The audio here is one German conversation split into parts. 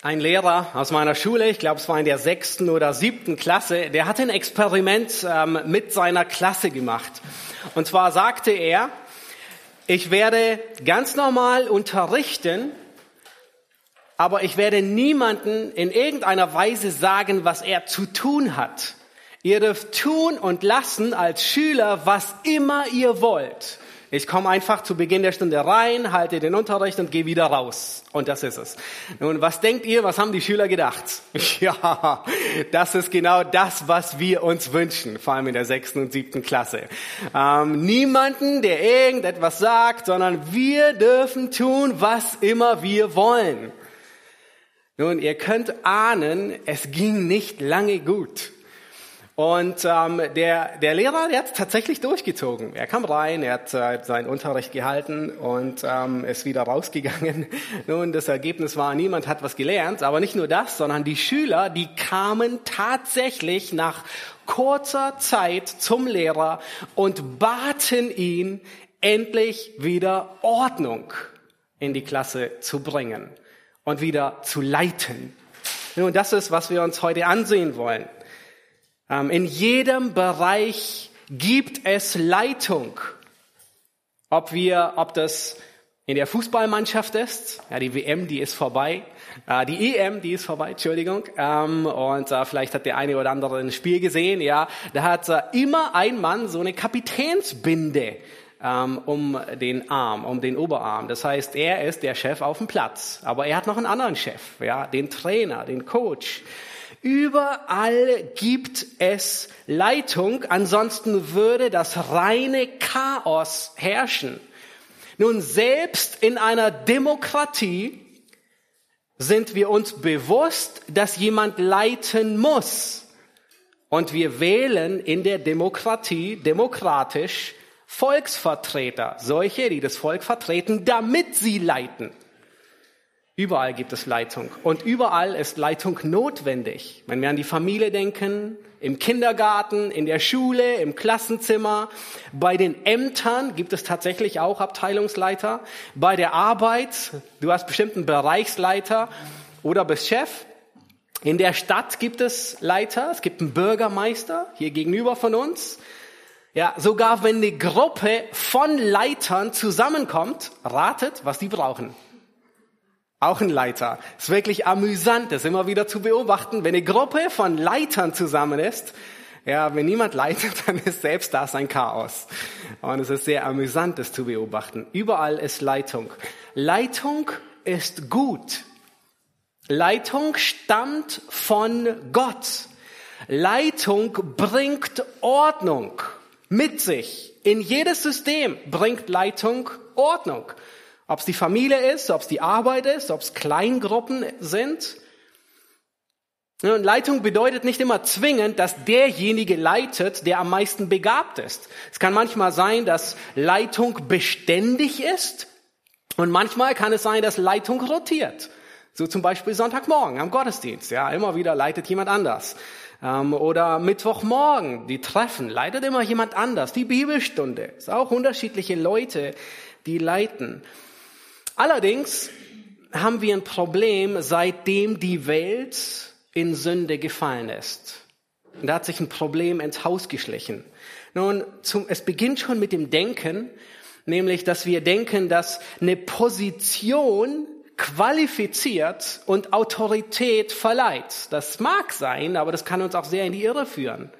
Ein Lehrer aus meiner Schule, ich glaube es war in der sechsten oder siebten Klasse, der hatte ein Experiment ähm, mit seiner Klasse gemacht. Und zwar sagte er, ich werde ganz normal unterrichten, aber ich werde niemanden in irgendeiner Weise sagen, was er zu tun hat. Ihr dürft tun und lassen als Schüler, was immer ihr wollt. Ich komme einfach zu Beginn der Stunde rein, halte den Unterricht und gehe wieder raus. Und das ist es. Nun, was denkt ihr, was haben die Schüler gedacht? Ja, das ist genau das, was wir uns wünschen, vor allem in der sechsten und siebten Klasse. Ähm, niemanden, der irgendetwas sagt, sondern wir dürfen tun, was immer wir wollen. Nun, ihr könnt ahnen, es ging nicht lange gut. Und ähm, der, der Lehrer, der hat tatsächlich durchgezogen. Er kam rein, er hat äh, seinen Unterricht gehalten und ähm, ist wieder rausgegangen. Nun, das Ergebnis war, niemand hat was gelernt. Aber nicht nur das, sondern die Schüler, die kamen tatsächlich nach kurzer Zeit zum Lehrer und baten ihn, endlich wieder Ordnung in die Klasse zu bringen und wieder zu leiten. Nun, das ist, was wir uns heute ansehen wollen. Ähm, in jedem Bereich gibt es Leitung. Ob wir, ob das in der Fußballmannschaft ist, ja, die WM, die ist vorbei, äh, die EM, die ist vorbei, Entschuldigung, ähm, und äh, vielleicht hat der eine oder andere ein Spiel gesehen, ja, da hat äh, immer ein Mann so eine Kapitänsbinde ähm, um den Arm, um den Oberarm. Das heißt, er ist der Chef auf dem Platz, aber er hat noch einen anderen Chef, ja, den Trainer, den Coach. Überall gibt es Leitung, ansonsten würde das reine Chaos herrschen. Nun, selbst in einer Demokratie sind wir uns bewusst, dass jemand leiten muss. Und wir wählen in der Demokratie demokratisch Volksvertreter, solche, die das Volk vertreten, damit sie leiten. Überall gibt es Leitung und überall ist Leitung notwendig. Wenn wir an die Familie denken, im Kindergarten, in der Schule, im Klassenzimmer, bei den Ämtern gibt es tatsächlich auch Abteilungsleiter, bei der Arbeit, du hast bestimmt einen Bereichsleiter oder bist Chef. In der Stadt gibt es Leiter, es gibt einen Bürgermeister hier gegenüber von uns. Ja, sogar wenn eine Gruppe von Leitern zusammenkommt, ratet, was die brauchen. Auch ein Leiter. Ist wirklich amüsant, das immer wieder zu beobachten, wenn eine Gruppe von Leitern zusammen ist. Ja, wenn niemand leitet, dann ist selbst das ein Chaos. Und es ist sehr amüsant, das zu beobachten. Überall ist Leitung. Leitung ist gut. Leitung stammt von Gott. Leitung bringt Ordnung mit sich. In jedes System bringt Leitung Ordnung. Ob es die Familie ist, ob es die Arbeit ist, ob es Kleingruppen sind. Und Leitung bedeutet nicht immer zwingend, dass derjenige leitet, der am meisten begabt ist. Es kann manchmal sein, dass Leitung beständig ist und manchmal kann es sein, dass Leitung rotiert. So zum Beispiel Sonntagmorgen am Gottesdienst. Ja, immer wieder leitet jemand anders. Ähm, oder Mittwochmorgen, die Treffen, leitet immer jemand anders. Die Bibelstunde, ist auch unterschiedliche Leute, die leiten. Allerdings haben wir ein Problem, seitdem die Welt in Sünde gefallen ist. Und da hat sich ein Problem ins Haus geschlichen. Nun, zum, es beginnt schon mit dem Denken, nämlich, dass wir denken, dass eine Position qualifiziert und Autorität verleiht. Das mag sein, aber das kann uns auch sehr in die Irre führen.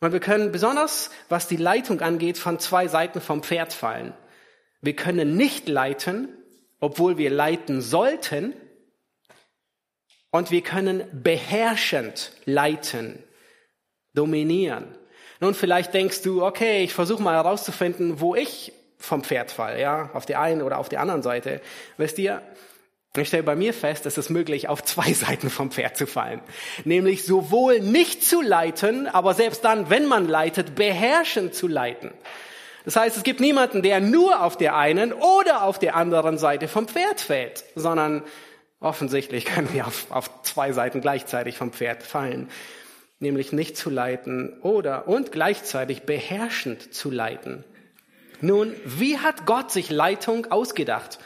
Und wir können besonders, was die Leitung angeht, von zwei Seiten vom Pferd fallen. Wir können nicht leiten, obwohl wir leiten sollten. Und wir können beherrschend leiten, dominieren. Nun, vielleicht denkst du, okay, ich versuche mal herauszufinden, wo ich vom Pferd fall, ja, auf der einen oder auf der anderen Seite. Wisst ihr, ich stelle bei mir fest, es ist möglich, auf zwei Seiten vom Pferd zu fallen. Nämlich sowohl nicht zu leiten, aber selbst dann, wenn man leitet, beherrschend zu leiten. Das heißt, es gibt niemanden, der nur auf der einen oder auf der anderen Seite vom Pferd fällt, sondern offensichtlich können wir auf, auf zwei Seiten gleichzeitig vom Pferd fallen. Nämlich nicht zu leiten oder und gleichzeitig beherrschend zu leiten. Nun, wie hat Gott sich Leitung ausgedacht?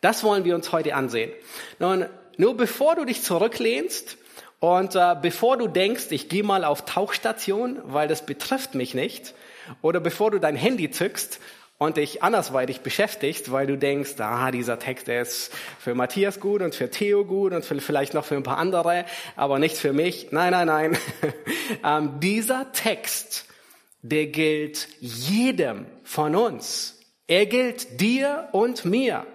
Das wollen wir uns heute ansehen. Nun, nur bevor du dich zurücklehnst und äh, bevor du denkst, ich gehe mal auf Tauchstation, weil das betrifft mich nicht, oder bevor du dein Handy zückst und dich andersweitig beschäftigst, weil du denkst, ah, dieser Text der ist für Matthias gut und für Theo gut und für, vielleicht noch für ein paar andere, aber nicht für mich. Nein, nein, nein. ähm, dieser Text, der gilt jedem von uns. Er gilt dir und mir.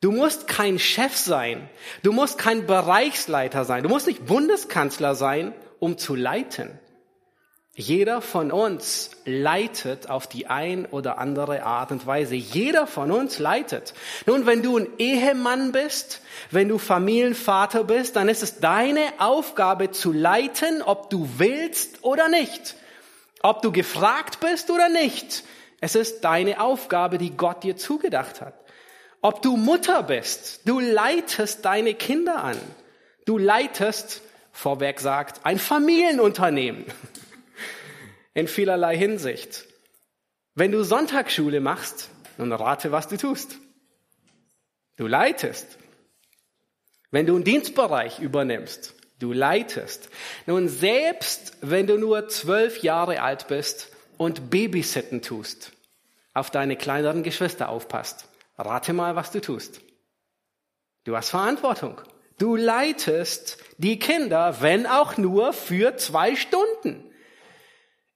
Du musst kein Chef sein. Du musst kein Bereichsleiter sein. Du musst nicht Bundeskanzler sein, um zu leiten. Jeder von uns leitet auf die ein oder andere Art und Weise. Jeder von uns leitet. Nun, wenn du ein Ehemann bist, wenn du Familienvater bist, dann ist es deine Aufgabe zu leiten, ob du willst oder nicht. Ob du gefragt bist oder nicht. Es ist deine Aufgabe, die Gott dir zugedacht hat. Ob du Mutter bist, du leitest deine Kinder an. Du leitest, vorweg sagt, ein Familienunternehmen. In vielerlei Hinsicht. Wenn du Sonntagsschule machst, nun rate, was du tust. Du leitest. Wenn du einen Dienstbereich übernimmst, du leitest. Nun, selbst wenn du nur zwölf Jahre alt bist und Babysitten tust, auf deine kleineren Geschwister aufpasst, Rate mal, was du tust. Du hast Verantwortung. Du leitest die Kinder, wenn auch nur für zwei Stunden.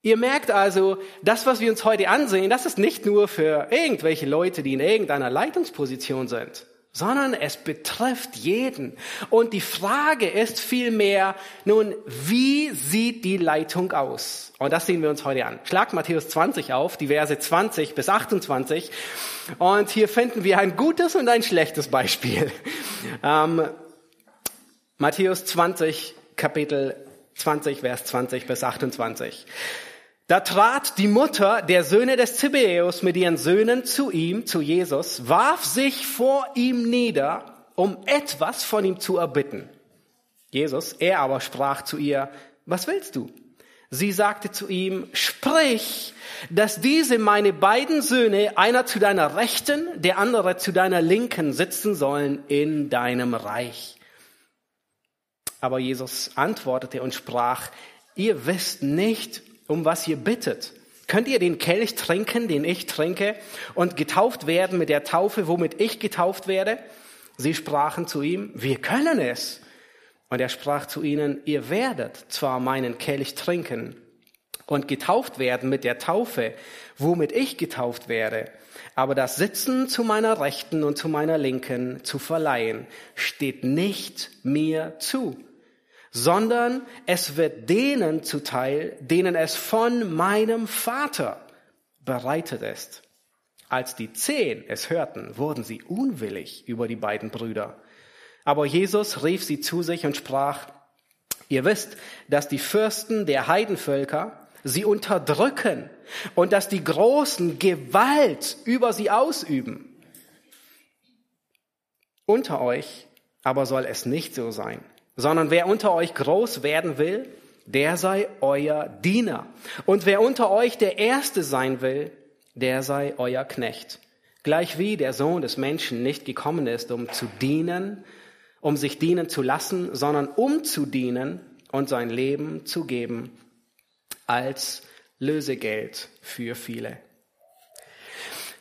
Ihr merkt also, das, was wir uns heute ansehen, das ist nicht nur für irgendwelche Leute, die in irgendeiner Leitungsposition sind sondern es betrifft jeden. Und die Frage ist vielmehr, nun, wie sieht die Leitung aus? Und das sehen wir uns heute an. Schlag Matthäus 20 auf, die Verse 20 bis 28. Und hier finden wir ein gutes und ein schlechtes Beispiel. Ähm, Matthäus 20, Kapitel 20, Vers 20 bis 28. Da trat die Mutter der Söhne des Zebäus mit ihren Söhnen zu ihm, zu Jesus, warf sich vor ihm nieder, um etwas von ihm zu erbitten. Jesus, er aber sprach zu ihr, was willst du? Sie sagte zu ihm, sprich, dass diese meine beiden Söhne, einer zu deiner Rechten, der andere zu deiner Linken sitzen sollen in deinem Reich. Aber Jesus antwortete und sprach, ihr wisst nicht, um was ihr bittet. Könnt ihr den Kelch trinken, den ich trinke, und getauft werden mit der Taufe, womit ich getauft werde? Sie sprachen zu ihm, wir können es. Und er sprach zu ihnen, ihr werdet zwar meinen Kelch trinken und getauft werden mit der Taufe, womit ich getauft werde, aber das Sitzen zu meiner Rechten und zu meiner Linken zu verleihen, steht nicht mir zu sondern es wird denen zuteil, denen es von meinem Vater bereitet ist. Als die zehn es hörten, wurden sie unwillig über die beiden Brüder. Aber Jesus rief sie zu sich und sprach, ihr wisst, dass die Fürsten der Heidenvölker sie unterdrücken und dass die Großen Gewalt über sie ausüben. Unter euch aber soll es nicht so sein sondern wer unter euch groß werden will, der sei euer Diener. Und wer unter euch der Erste sein will, der sei euer Knecht. Gleichwie der Sohn des Menschen nicht gekommen ist, um zu dienen, um sich dienen zu lassen, sondern um zu dienen und sein Leben zu geben als Lösegeld für viele.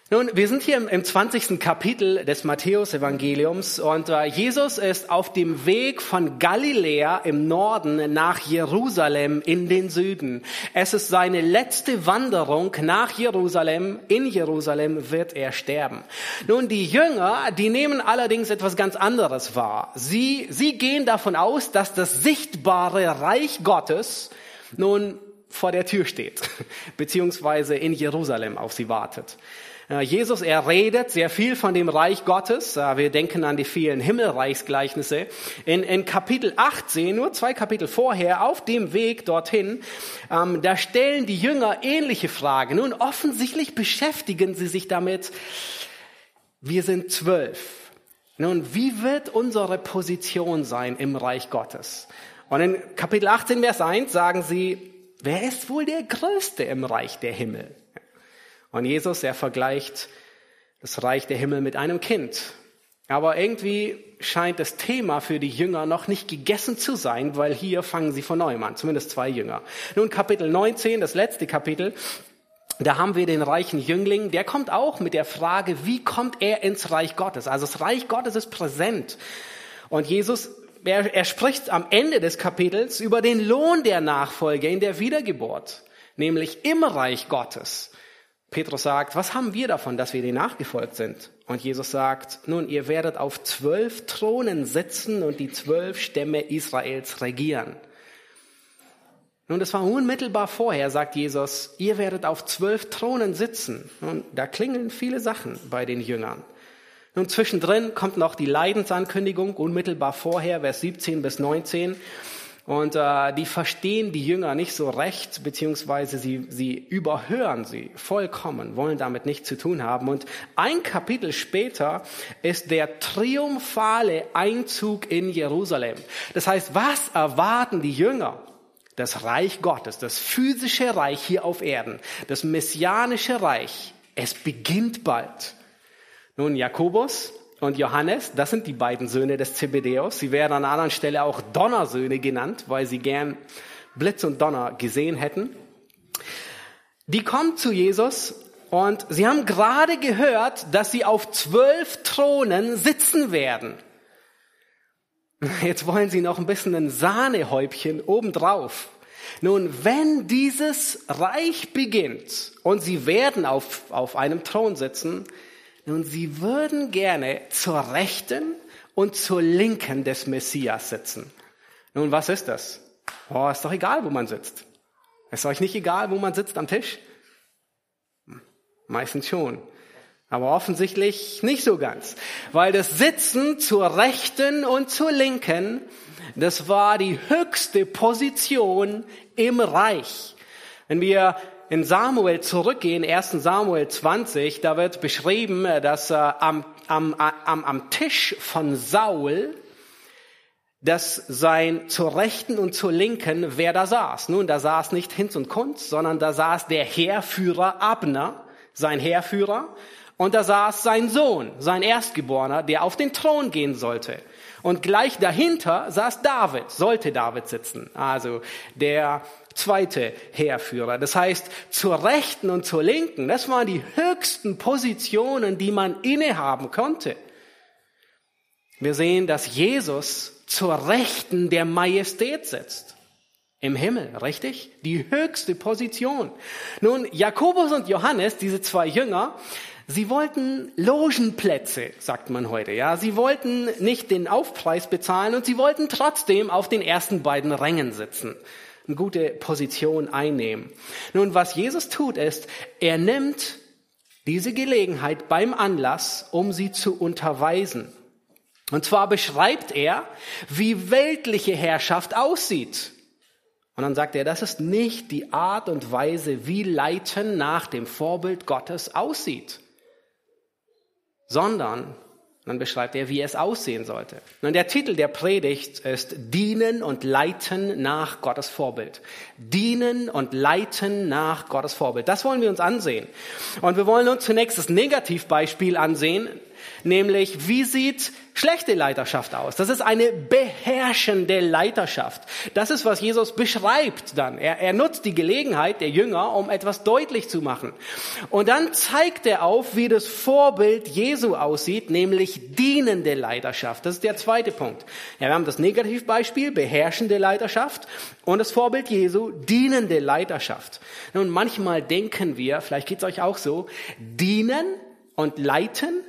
Nun, wir sind hier im, 20. Kapitel des Matthäus-Evangeliums und äh, Jesus ist auf dem Weg von Galiläa im Norden nach Jerusalem in den Süden. Es ist seine letzte Wanderung nach Jerusalem. In Jerusalem wird er sterben. Nun, die Jünger, die nehmen allerdings etwas ganz anderes wahr. Sie, sie gehen davon aus, dass das sichtbare Reich Gottes nun vor der Tür steht, beziehungsweise in Jerusalem auf sie wartet. Äh, Jesus, er redet sehr viel von dem Reich Gottes. Äh, wir denken an die vielen Himmelreichsgleichnisse. In, in Kapitel 18, nur zwei Kapitel vorher, auf dem Weg dorthin, ähm, da stellen die Jünger ähnliche Fragen. Nun, offensichtlich beschäftigen sie sich damit. Wir sind zwölf. Nun, wie wird unsere Position sein im Reich Gottes? Und in Kapitel 18, Vers 1 sagen sie, wer ist wohl der Größte im Reich der Himmel? Und Jesus, er vergleicht das Reich der Himmel mit einem Kind. Aber irgendwie scheint das Thema für die Jünger noch nicht gegessen zu sein, weil hier fangen sie von neuem an, zumindest zwei Jünger. Nun Kapitel 19, das letzte Kapitel, da haben wir den reichen Jüngling, der kommt auch mit der Frage, wie kommt er ins Reich Gottes? Also das Reich Gottes ist präsent. Und Jesus, er, er spricht am Ende des Kapitels über den Lohn der Nachfolge in der Wiedergeburt, nämlich im Reich Gottes. Petrus sagt, was haben wir davon, dass wir dir nachgefolgt sind? Und Jesus sagt, nun, ihr werdet auf zwölf Thronen sitzen und die zwölf Stämme Israels regieren. Nun, das war unmittelbar vorher, sagt Jesus, ihr werdet auf zwölf Thronen sitzen. Und da klingeln viele Sachen bei den Jüngern. Nun, zwischendrin kommt noch die Leidensankündigung, unmittelbar vorher, Vers 17 bis 19. Und äh, die verstehen die Jünger nicht so recht, beziehungsweise sie, sie überhören sie vollkommen, wollen damit nichts zu tun haben. Und ein Kapitel später ist der triumphale Einzug in Jerusalem. Das heißt, was erwarten die Jünger? das Reich Gottes, das physische Reich hier auf Erden, das messianische Reich, es beginnt bald. Nun, Jakobus und Johannes, das sind die beiden Söhne des Zebedeus. Sie werden an einer anderen Stelle auch Donnersöhne genannt, weil sie gern Blitz und Donner gesehen hätten. Die kommen zu Jesus und sie haben gerade gehört, dass sie auf zwölf Thronen sitzen werden. Jetzt wollen sie noch ein bisschen ein Sahnehäubchen obendrauf. Nun, wenn dieses Reich beginnt und sie werden auf, auf einem Thron sitzen, nun, sie würden gerne zur Rechten und zur Linken des Messias sitzen. Nun, was ist das? Oh, ist doch egal, wo man sitzt. Ist euch nicht egal, wo man sitzt am Tisch? Meistens schon. Aber offensichtlich nicht so ganz. Weil das Sitzen zur Rechten und zur Linken, das war die höchste Position im Reich. Wenn wir in Samuel zurückgehen, 1. Samuel 20, da wird beschrieben, dass äh, am, am, am, am Tisch von Saul, dass sein zur Rechten und zur Linken, wer da saß. Nun, da saß nicht Hinz und Kunz, sondern da saß der Heerführer Abner, sein Heerführer, und da saß sein Sohn, sein Erstgeborener, der auf den Thron gehen sollte. Und gleich dahinter saß David, sollte David sitzen. Also der zweite Heerführer. Das heißt, zur Rechten und zur Linken, das waren die höchsten Positionen, die man innehaben konnte. Wir sehen, dass Jesus zur Rechten der Majestät sitzt. Im Himmel, richtig? Die höchste Position. Nun, Jakobus und Johannes, diese zwei Jünger, Sie wollten Logenplätze, sagt man heute, ja. Sie wollten nicht den Aufpreis bezahlen und sie wollten trotzdem auf den ersten beiden Rängen sitzen, eine gute Position einnehmen. Nun, was Jesus tut, ist, er nimmt diese Gelegenheit beim Anlass, um sie zu unterweisen. Und zwar beschreibt er, wie weltliche Herrschaft aussieht. Und dann sagt er, das ist nicht die Art und Weise, wie Leiten nach dem Vorbild Gottes aussieht sondern dann beschreibt er, wie es aussehen sollte. Nun, der Titel der Predigt ist Dienen und Leiten nach Gottes Vorbild. Dienen und Leiten nach Gottes Vorbild. Das wollen wir uns ansehen. Und wir wollen uns zunächst das Negativbeispiel ansehen, nämlich wie sieht schlechte Leiterschaft aus? Das ist eine beherrschende Leiterschaft. Das ist, was Jesus beschreibt dann. Er, er nutzt die Gelegenheit der Jünger, um etwas deutlich zu machen. Und dann zeigt er auf, wie das Vorbild Jesu aussieht, nämlich dienende Leiterschaft. Das ist der zweite Punkt. Ja, wir haben das Negativbeispiel, beherrschende Leiterschaft und das Vorbild Jesu, dienende Leiterschaft. Nun, manchmal denken wir, vielleicht geht's euch auch so, dienen und leiten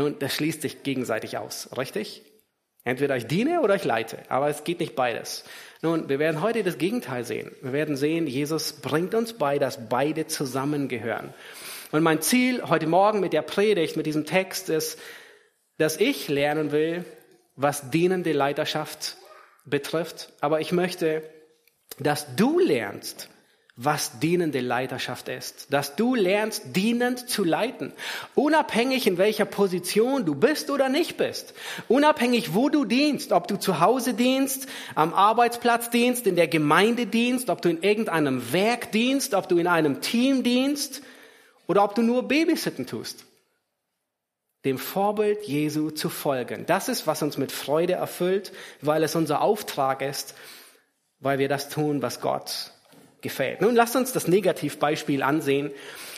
nun, das schließt sich gegenseitig aus, richtig? Entweder ich diene oder ich leite, aber es geht nicht beides. Nun, wir werden heute das Gegenteil sehen. Wir werden sehen, Jesus bringt uns bei, dass beide zusammengehören. Und mein Ziel heute Morgen mit der Predigt, mit diesem Text ist, dass ich lernen will, was dienende Leiterschaft betrifft. Aber ich möchte, dass du lernst, was dienende Leiterschaft ist. Dass du lernst, dienend zu leiten. Unabhängig in welcher Position du bist oder nicht bist. Unabhängig wo du dienst. Ob du zu Hause dienst, am Arbeitsplatz dienst, in der Gemeinde dienst, ob du in irgendeinem Werk dienst, ob du in einem Team dienst oder ob du nur Babysitten tust. dem Vorbild Jesu zu folgen. Das ist, was uns mit Freude erfüllt, weil es unser Auftrag ist, weil wir das tun, was Gott gefällt. Nun lasst uns das Negativbeispiel ansehen.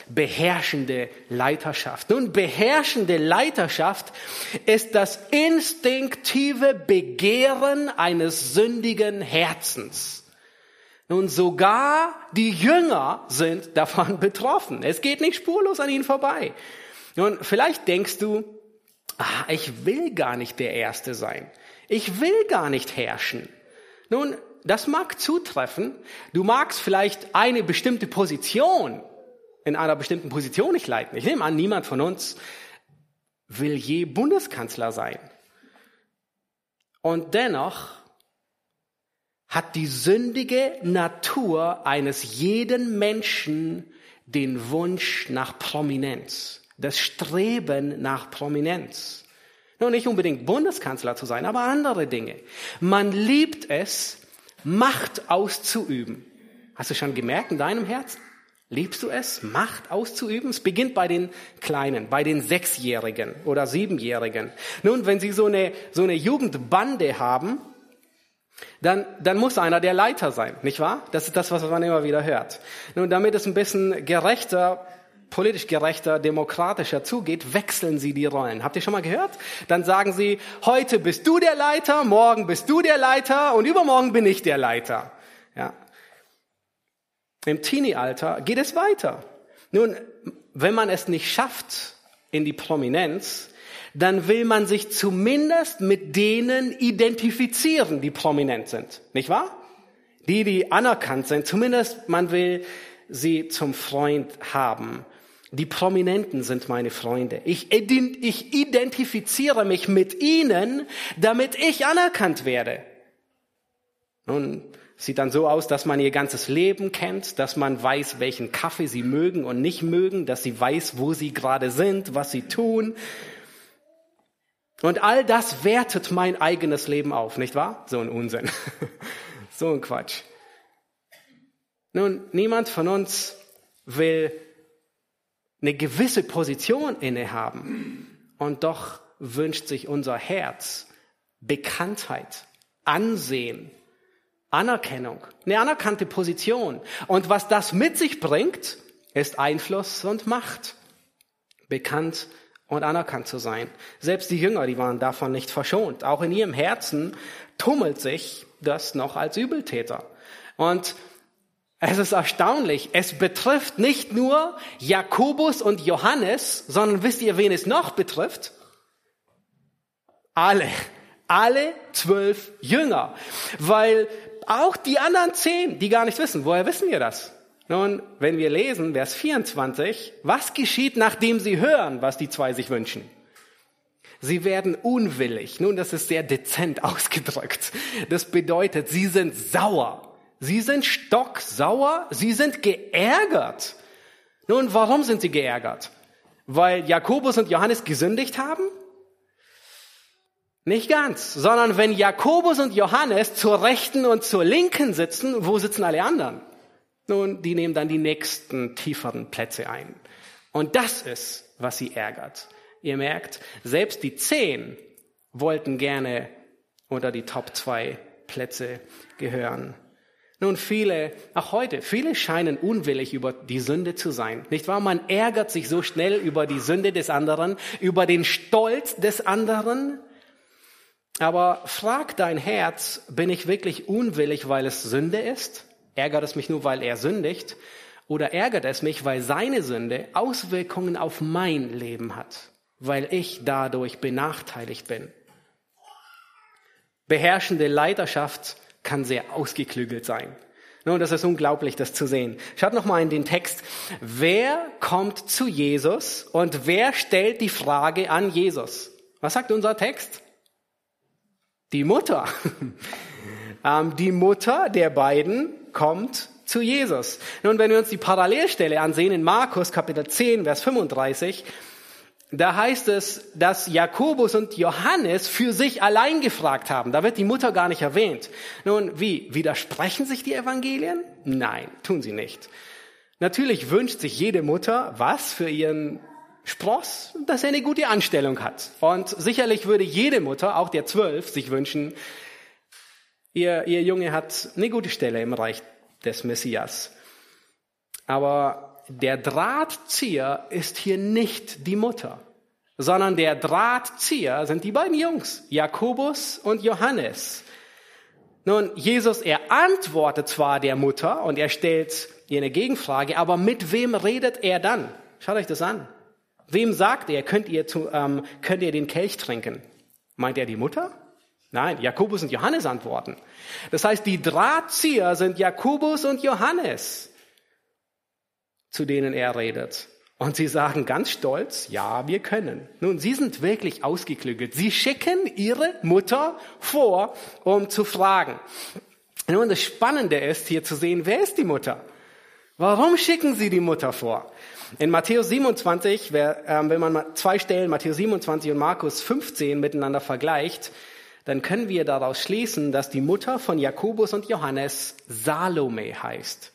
Beherrschende Leiterschaft. Nun, beherrschende Leiterschaft ist das instinktive Begehren eines sündigen Herzens. Nun, sogar die Jünger sind davon betroffen. Es geht nicht spurlos an ihnen vorbei. Nun, vielleicht denkst du, ah, ich will gar nicht der Erste sein. Ich will gar nicht herrschen. Nun, das mag zutreffen. Du magst vielleicht eine bestimmte Position in einer bestimmten Position nicht leiten. Ich nehme an, niemand von uns will je Bundeskanzler sein. Und dennoch hat die sündige Natur eines jeden Menschen den Wunsch nach Prominenz, das Streben nach Prominenz. Nur nicht unbedingt Bundeskanzler zu sein, aber andere Dinge. Man liebt es, Macht auszuüben. Hast du schon gemerkt in deinem Herzen? Liebst du es, Macht auszuüben? Es beginnt bei den Kleinen, bei den Sechsjährigen oder Siebenjährigen. Nun, wenn sie so eine, so eine Jugendbande haben, dann, dann muss einer der Leiter sein, nicht wahr? Das ist das, was man immer wieder hört. Nun, damit es ein bisschen gerechter politisch gerechter, demokratischer zugeht, wechseln sie die Rollen. Habt ihr schon mal gehört? Dann sagen sie, heute bist du der Leiter, morgen bist du der Leiter und übermorgen bin ich der Leiter. Ja. Im Teenie-Alter geht es weiter. Nun, wenn man es nicht schafft in die Prominenz, dann will man sich zumindest mit denen identifizieren, die prominent sind. Nicht wahr? Die, die anerkannt sind. Zumindest man will sie zum Freund haben. Die Prominenten sind meine Freunde. Ich, ich identifiziere mich mit ihnen, damit ich anerkannt werde. Nun, sieht dann so aus, dass man ihr ganzes Leben kennt, dass man weiß, welchen Kaffee sie mögen und nicht mögen, dass sie weiß, wo sie gerade sind, was sie tun. Und all das wertet mein eigenes Leben auf, nicht wahr? So ein Unsinn. so ein Quatsch. Nun, niemand von uns will eine gewisse Position innehaben. Und doch wünscht sich unser Herz Bekanntheit, Ansehen, Anerkennung, eine anerkannte Position. Und was das mit sich bringt, ist Einfluss und Macht. Bekannt und anerkannt zu sein. Selbst die Jünger, die waren davon nicht verschont. Auch in ihrem Herzen tummelt sich das noch als Übeltäter. Und es ist erstaunlich. Es betrifft nicht nur Jakobus und Johannes, sondern wisst ihr, wen es noch betrifft? Alle. Alle zwölf Jünger. Weil auch die anderen zehn, die gar nicht wissen, woher wissen wir das? Nun, wenn wir lesen, Vers 24, was geschieht, nachdem sie hören, was die zwei sich wünschen? Sie werden unwillig. Nun, das ist sehr dezent ausgedrückt. Das bedeutet, sie sind sauer. Sie sind stocksauer, sie sind geärgert. Nun, warum sind sie geärgert? Weil Jakobus und Johannes gesündigt haben? Nicht ganz, sondern wenn Jakobus und Johannes zur rechten und zur linken sitzen, wo sitzen alle anderen? Nun, die nehmen dann die nächsten tieferen Plätze ein. Und das ist, was sie ärgert. Ihr merkt, selbst die zehn wollten gerne unter die Top zwei Plätze gehören. Nun, viele, auch heute, viele scheinen unwillig über die Sünde zu sein. Nicht wahr? Man ärgert sich so schnell über die Sünde des anderen, über den Stolz des anderen. Aber frag dein Herz, bin ich wirklich unwillig, weil es Sünde ist? Ärgert es mich nur, weil er sündigt? Oder ärgert es mich, weil seine Sünde Auswirkungen auf mein Leben hat? Weil ich dadurch benachteiligt bin? Beherrschende Leiterschaft kann sehr ausgeklügelt sein. Nun, das ist unglaublich, das zu sehen. Schaut noch mal in den Text. Wer kommt zu Jesus und wer stellt die Frage an Jesus? Was sagt unser Text? Die Mutter. Ähm, die Mutter der beiden kommt zu Jesus. Nun, wenn wir uns die Parallelstelle ansehen in Markus Kapitel 10, Vers 35, da heißt es, dass Jakobus und Johannes für sich allein gefragt haben. Da wird die Mutter gar nicht erwähnt. Nun, wie? Widersprechen sich die Evangelien? Nein, tun sie nicht. Natürlich wünscht sich jede Mutter was für ihren Spross, dass er eine gute Anstellung hat. Und sicherlich würde jede Mutter, auch der Zwölf, sich wünschen, ihr, ihr Junge hat eine gute Stelle im Reich des Messias. Aber der Drahtzieher ist hier nicht die Mutter, sondern der Drahtzieher sind die beiden Jungs, Jakobus und Johannes. Nun, Jesus, er antwortet zwar der Mutter und er stellt ihr eine Gegenfrage, aber mit wem redet er dann? Schaut euch das an. Wem sagt er, könnt ihr, zu, ähm, könnt ihr den Kelch trinken? Meint er die Mutter? Nein, Jakobus und Johannes antworten. Das heißt, die Drahtzieher sind Jakobus und Johannes, zu denen er redet. Und sie sagen ganz stolz, ja, wir können. Nun, sie sind wirklich ausgeklügelt. Sie schicken ihre Mutter vor, um zu fragen. Nun, das Spannende ist hier zu sehen, wer ist die Mutter? Warum schicken sie die Mutter vor? In Matthäus 27, ähm, wenn man zwei Stellen, Matthäus 27 und Markus 15 miteinander vergleicht, dann können wir daraus schließen, dass die Mutter von Jakobus und Johannes Salome heißt.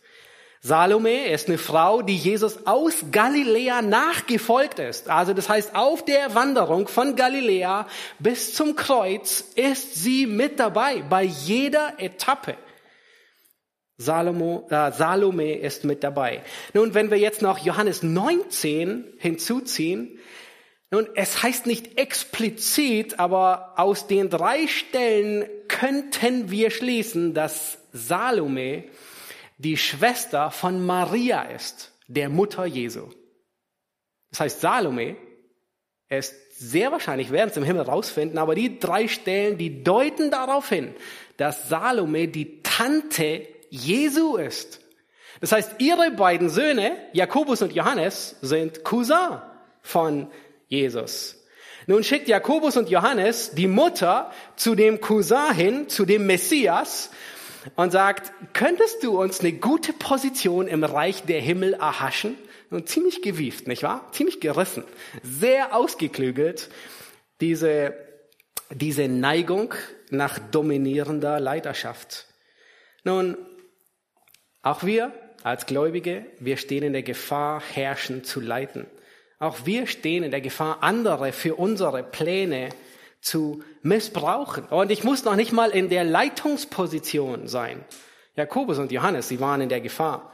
Salome ist eine Frau, die Jesus aus Galiläa nachgefolgt ist. Also das heißt, auf der Wanderung von Galiläa bis zum Kreuz ist sie mit dabei, bei jeder Etappe. Salomo, äh, Salome ist mit dabei. Nun, wenn wir jetzt noch Johannes 19 hinzuziehen, nun, es heißt nicht explizit, aber aus den drei Stellen könnten wir schließen, dass Salome die Schwester von Maria ist, der Mutter Jesu. Das heißt, Salome ist sehr wahrscheinlich, werden es im Himmel rausfinden, aber die drei Stellen, die deuten darauf hin, dass Salome die Tante Jesu ist. Das heißt, ihre beiden Söhne, Jakobus und Johannes, sind Cousin von Jesus. Nun schickt Jakobus und Johannes die Mutter zu dem Cousin hin, zu dem Messias, und sagt, könntest du uns eine gute Position im Reich der Himmel erhaschen? Und ziemlich gewieft, nicht wahr? Ziemlich gerissen. Sehr ausgeklügelt, diese, diese Neigung nach dominierender Leiterschaft. Nun, auch wir als Gläubige, wir stehen in der Gefahr, herrschen zu leiten. Auch wir stehen in der Gefahr, andere für unsere Pläne zu missbrauchen. Und ich muss noch nicht mal in der Leitungsposition sein. Jakobus und Johannes, sie waren in der Gefahr.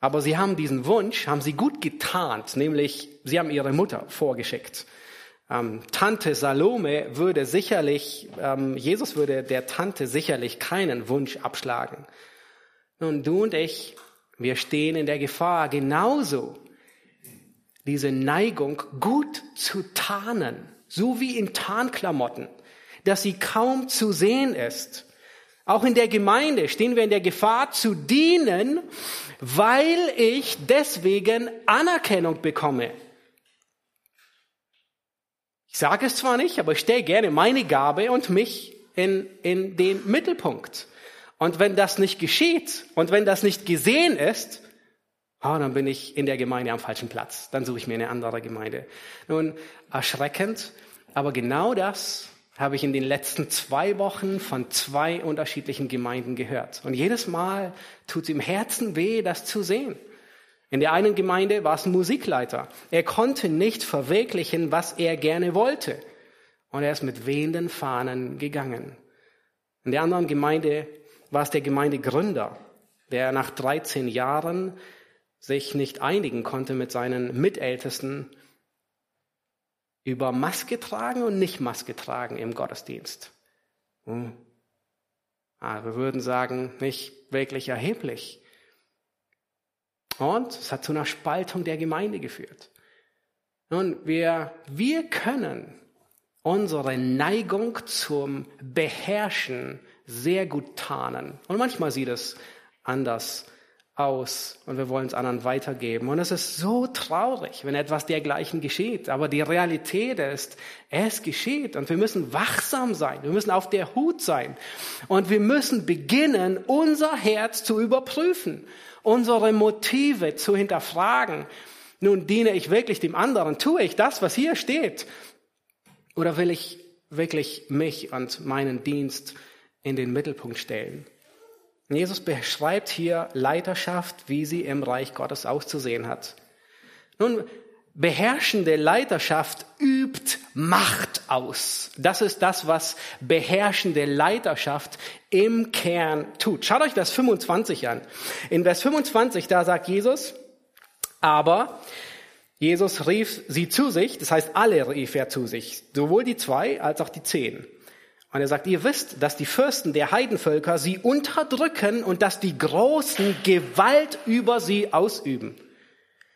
Aber sie haben diesen Wunsch, haben sie gut getarnt, nämlich sie haben ihre Mutter vorgeschickt. Ähm, Tante Salome würde sicherlich, ähm, Jesus würde der Tante sicherlich keinen Wunsch abschlagen. Nun, du und ich, wir stehen in der Gefahr, genauso diese Neigung gut zu tarnen so wie in Tarnklamotten, dass sie kaum zu sehen ist. Auch in der Gemeinde stehen wir in der Gefahr zu dienen, weil ich deswegen Anerkennung bekomme. Ich sage es zwar nicht, aber ich stelle gerne meine Gabe und mich in, in den Mittelpunkt. Und wenn das nicht geschieht und wenn das nicht gesehen ist, oh, dann bin ich in der Gemeinde am falschen Platz. Dann suche ich mir eine andere Gemeinde. Nun, erschreckend, aber genau das habe ich in den letzten zwei Wochen von zwei unterschiedlichen Gemeinden gehört. Und jedes Mal tut es im Herzen weh, das zu sehen. In der einen Gemeinde war es ein Musikleiter. Er konnte nicht verwirklichen, was er gerne wollte. Und er ist mit wehenden Fahnen gegangen. In der anderen Gemeinde war es der Gemeindegründer, der nach 13 Jahren sich nicht einigen konnte mit seinen Mitältesten über Maske tragen und nicht Maske tragen im Gottesdienst. Hm. Ah, wir würden sagen, nicht wirklich erheblich. Und es hat zu einer Spaltung der Gemeinde geführt. Nun, wir, wir können unsere Neigung zum Beherrschen sehr gut tarnen. Und manchmal sieht es anders aus und wir wollen es anderen weitergeben. Und es ist so traurig, wenn etwas dergleichen geschieht. Aber die Realität ist, es geschieht und wir müssen wachsam sein. Wir müssen auf der Hut sein. Und wir müssen beginnen, unser Herz zu überprüfen, unsere Motive zu hinterfragen. Nun diene ich wirklich dem anderen? Tue ich das, was hier steht? Oder will ich wirklich mich und meinen Dienst in den Mittelpunkt stellen? Jesus beschreibt hier Leiterschaft, wie sie im Reich Gottes auszusehen hat. Nun, beherrschende Leiterschaft übt Macht aus. Das ist das, was beherrschende Leiterschaft im Kern tut. Schaut euch Vers 25 an. In Vers 25, da sagt Jesus, aber Jesus rief sie zu sich, das heißt alle rief er zu sich, sowohl die zwei als auch die zehn. Und er sagt, ihr wisst, dass die Fürsten der Heidenvölker sie unterdrücken und dass die Großen Gewalt über sie ausüben.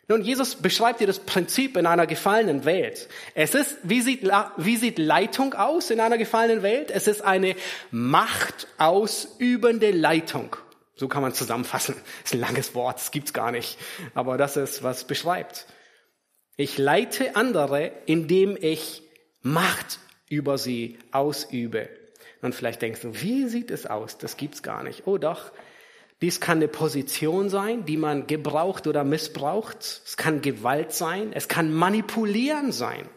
Nun, Jesus beschreibt dir das Prinzip in einer gefallenen Welt. Es ist, wie sieht, wie sieht Leitung aus in einer gefallenen Welt? Es ist eine machtausübende Leitung. So kann man zusammenfassen. Das ist ein langes Wort, das gibt's gar nicht. Aber das ist, was es beschreibt. Ich leite andere, indem ich Macht über sie ausübe. Und vielleicht denkst du, wie sieht es aus? Das gibt's gar nicht. Oh doch, dies kann eine Position sein, die man gebraucht oder missbraucht. Es kann Gewalt sein. Es kann manipulieren sein.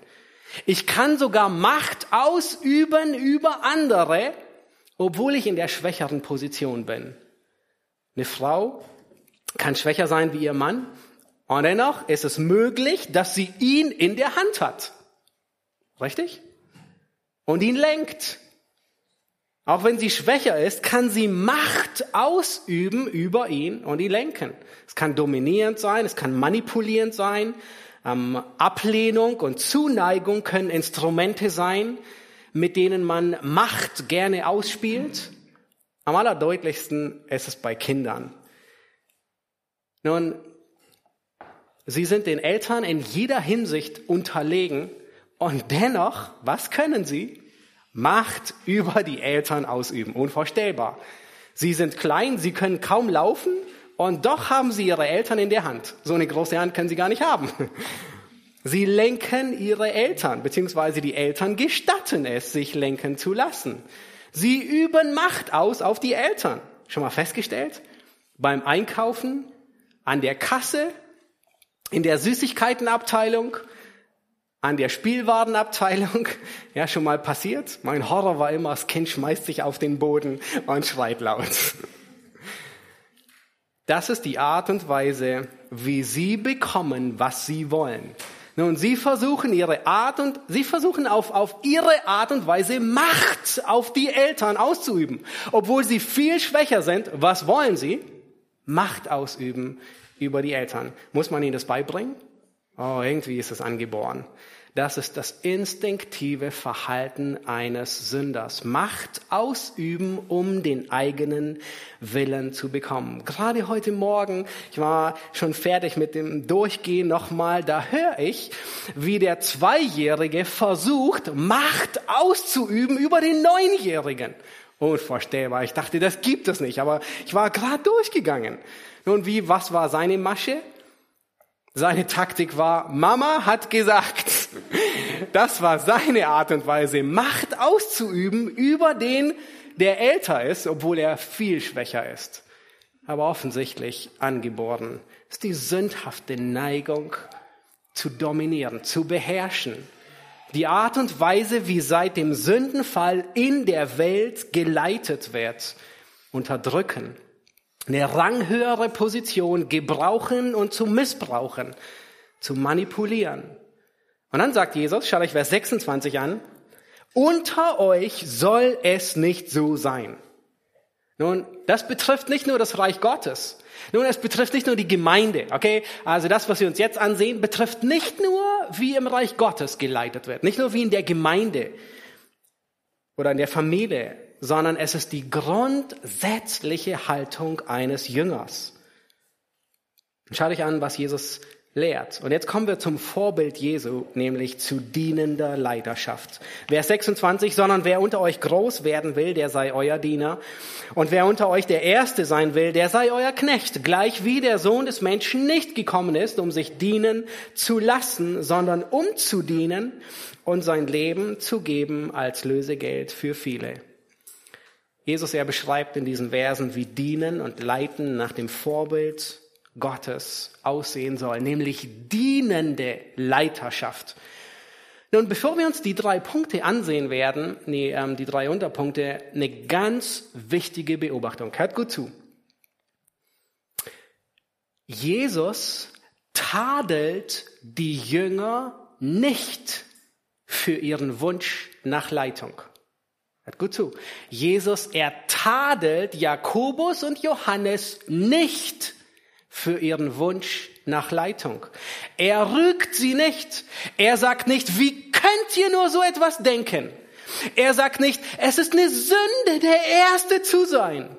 Ich kann sogar Macht ausüben über andere, obwohl ich in der schwächeren Position bin. Eine Frau kann schwächer sein wie ihr Mann und dennoch ist es möglich, dass sie ihn in der Hand hat. Richtig? Und ihn lenkt. Auch wenn sie schwächer ist, kann sie Macht ausüben über ihn und ihn lenken. Es kann dominierend sein, es kann manipulierend sein. Ähm, Ablehnung und Zuneigung können Instrumente sein, mit denen man Macht gerne ausspielt. Am allerdeutlichsten ist es bei Kindern. Nun, sie sind den Eltern in jeder Hinsicht unterlegen und dennoch, was können sie? Macht über die Eltern ausüben. Unvorstellbar. Sie sind klein, sie können kaum laufen und doch haben sie ihre Eltern in der Hand. So eine große Hand können sie gar nicht haben. Sie lenken ihre Eltern, beziehungsweise die Eltern gestatten es, sich lenken zu lassen. Sie üben Macht aus auf die Eltern. Schon mal festgestellt? Beim Einkaufen, an der Kasse, in der Süßigkeitenabteilung, an der Spielwarenabteilung. Ja, schon mal passiert. Mein Horror war immer, das Kind schmeißt sich auf den Boden und schreit laut. Das ist die Art und Weise, wie sie bekommen, was sie wollen. Nun, sie versuchen ihre Art und, sie versuchen auf, auf ihre Art und Weise Macht auf die Eltern auszuüben. Obwohl sie viel schwächer sind, was wollen sie? Macht ausüben über die Eltern. Muss man ihnen das beibringen? Oh, irgendwie ist es angeboren. Das ist das instinktive Verhalten eines Sünders. Macht ausüben, um den eigenen Willen zu bekommen. Gerade heute Morgen, ich war schon fertig mit dem Durchgehen nochmal, da höre ich, wie der Zweijährige versucht, Macht auszuüben über den Neunjährigen. Unvorstellbar. Ich dachte, das gibt es nicht, aber ich war gerade durchgegangen. Nun, wie, was war seine Masche? Seine Taktik war, Mama hat gesagt. Das war seine Art und Weise, Macht auszuüben über den, der älter ist, obwohl er viel schwächer ist. Aber offensichtlich angeboren. Ist die sündhafte Neigung zu dominieren, zu beherrschen. Die Art und Weise, wie seit dem Sündenfall in der Welt geleitet wird, unterdrücken, eine ranghöhere Position gebrauchen und zu missbrauchen, zu manipulieren. Und dann sagt Jesus, schaut euch Vers 26 an, unter euch soll es nicht so sein. Nun, das betrifft nicht nur das Reich Gottes. Nun, es betrifft nicht nur die Gemeinde, okay? Also das, was wir uns jetzt ansehen, betrifft nicht nur, wie im Reich Gottes geleitet wird, nicht nur wie in der Gemeinde oder in der Familie, sondern es ist die grundsätzliche Haltung eines Jüngers. Schau dich an, was Jesus lehrt. Und jetzt kommen wir zum Vorbild Jesu, nämlich zu dienender Leiterschaft. Vers 26, sondern wer unter euch groß werden will, der sei euer Diener. Und wer unter euch der Erste sein will, der sei euer Knecht. Gleich wie der Sohn des Menschen nicht gekommen ist, um sich dienen zu lassen, sondern um zu dienen und sein Leben zu geben als Lösegeld für viele. Jesus, er beschreibt in diesen Versen, wie Dienen und Leiten nach dem Vorbild Gottes aussehen soll, nämlich dienende Leiterschaft. Nun, bevor wir uns die drei Punkte ansehen werden, nee, ähm, die drei Unterpunkte, eine ganz wichtige Beobachtung. Hört gut zu. Jesus tadelt die Jünger nicht für ihren Wunsch nach Leitung. Hört gut zu. Jesus, er tadelt Jakobus und Johannes nicht für ihren Wunsch nach Leitung. Er rügt sie nicht. Er sagt nicht, wie könnt ihr nur so etwas denken? Er sagt nicht, es ist eine Sünde, der Erste zu sein.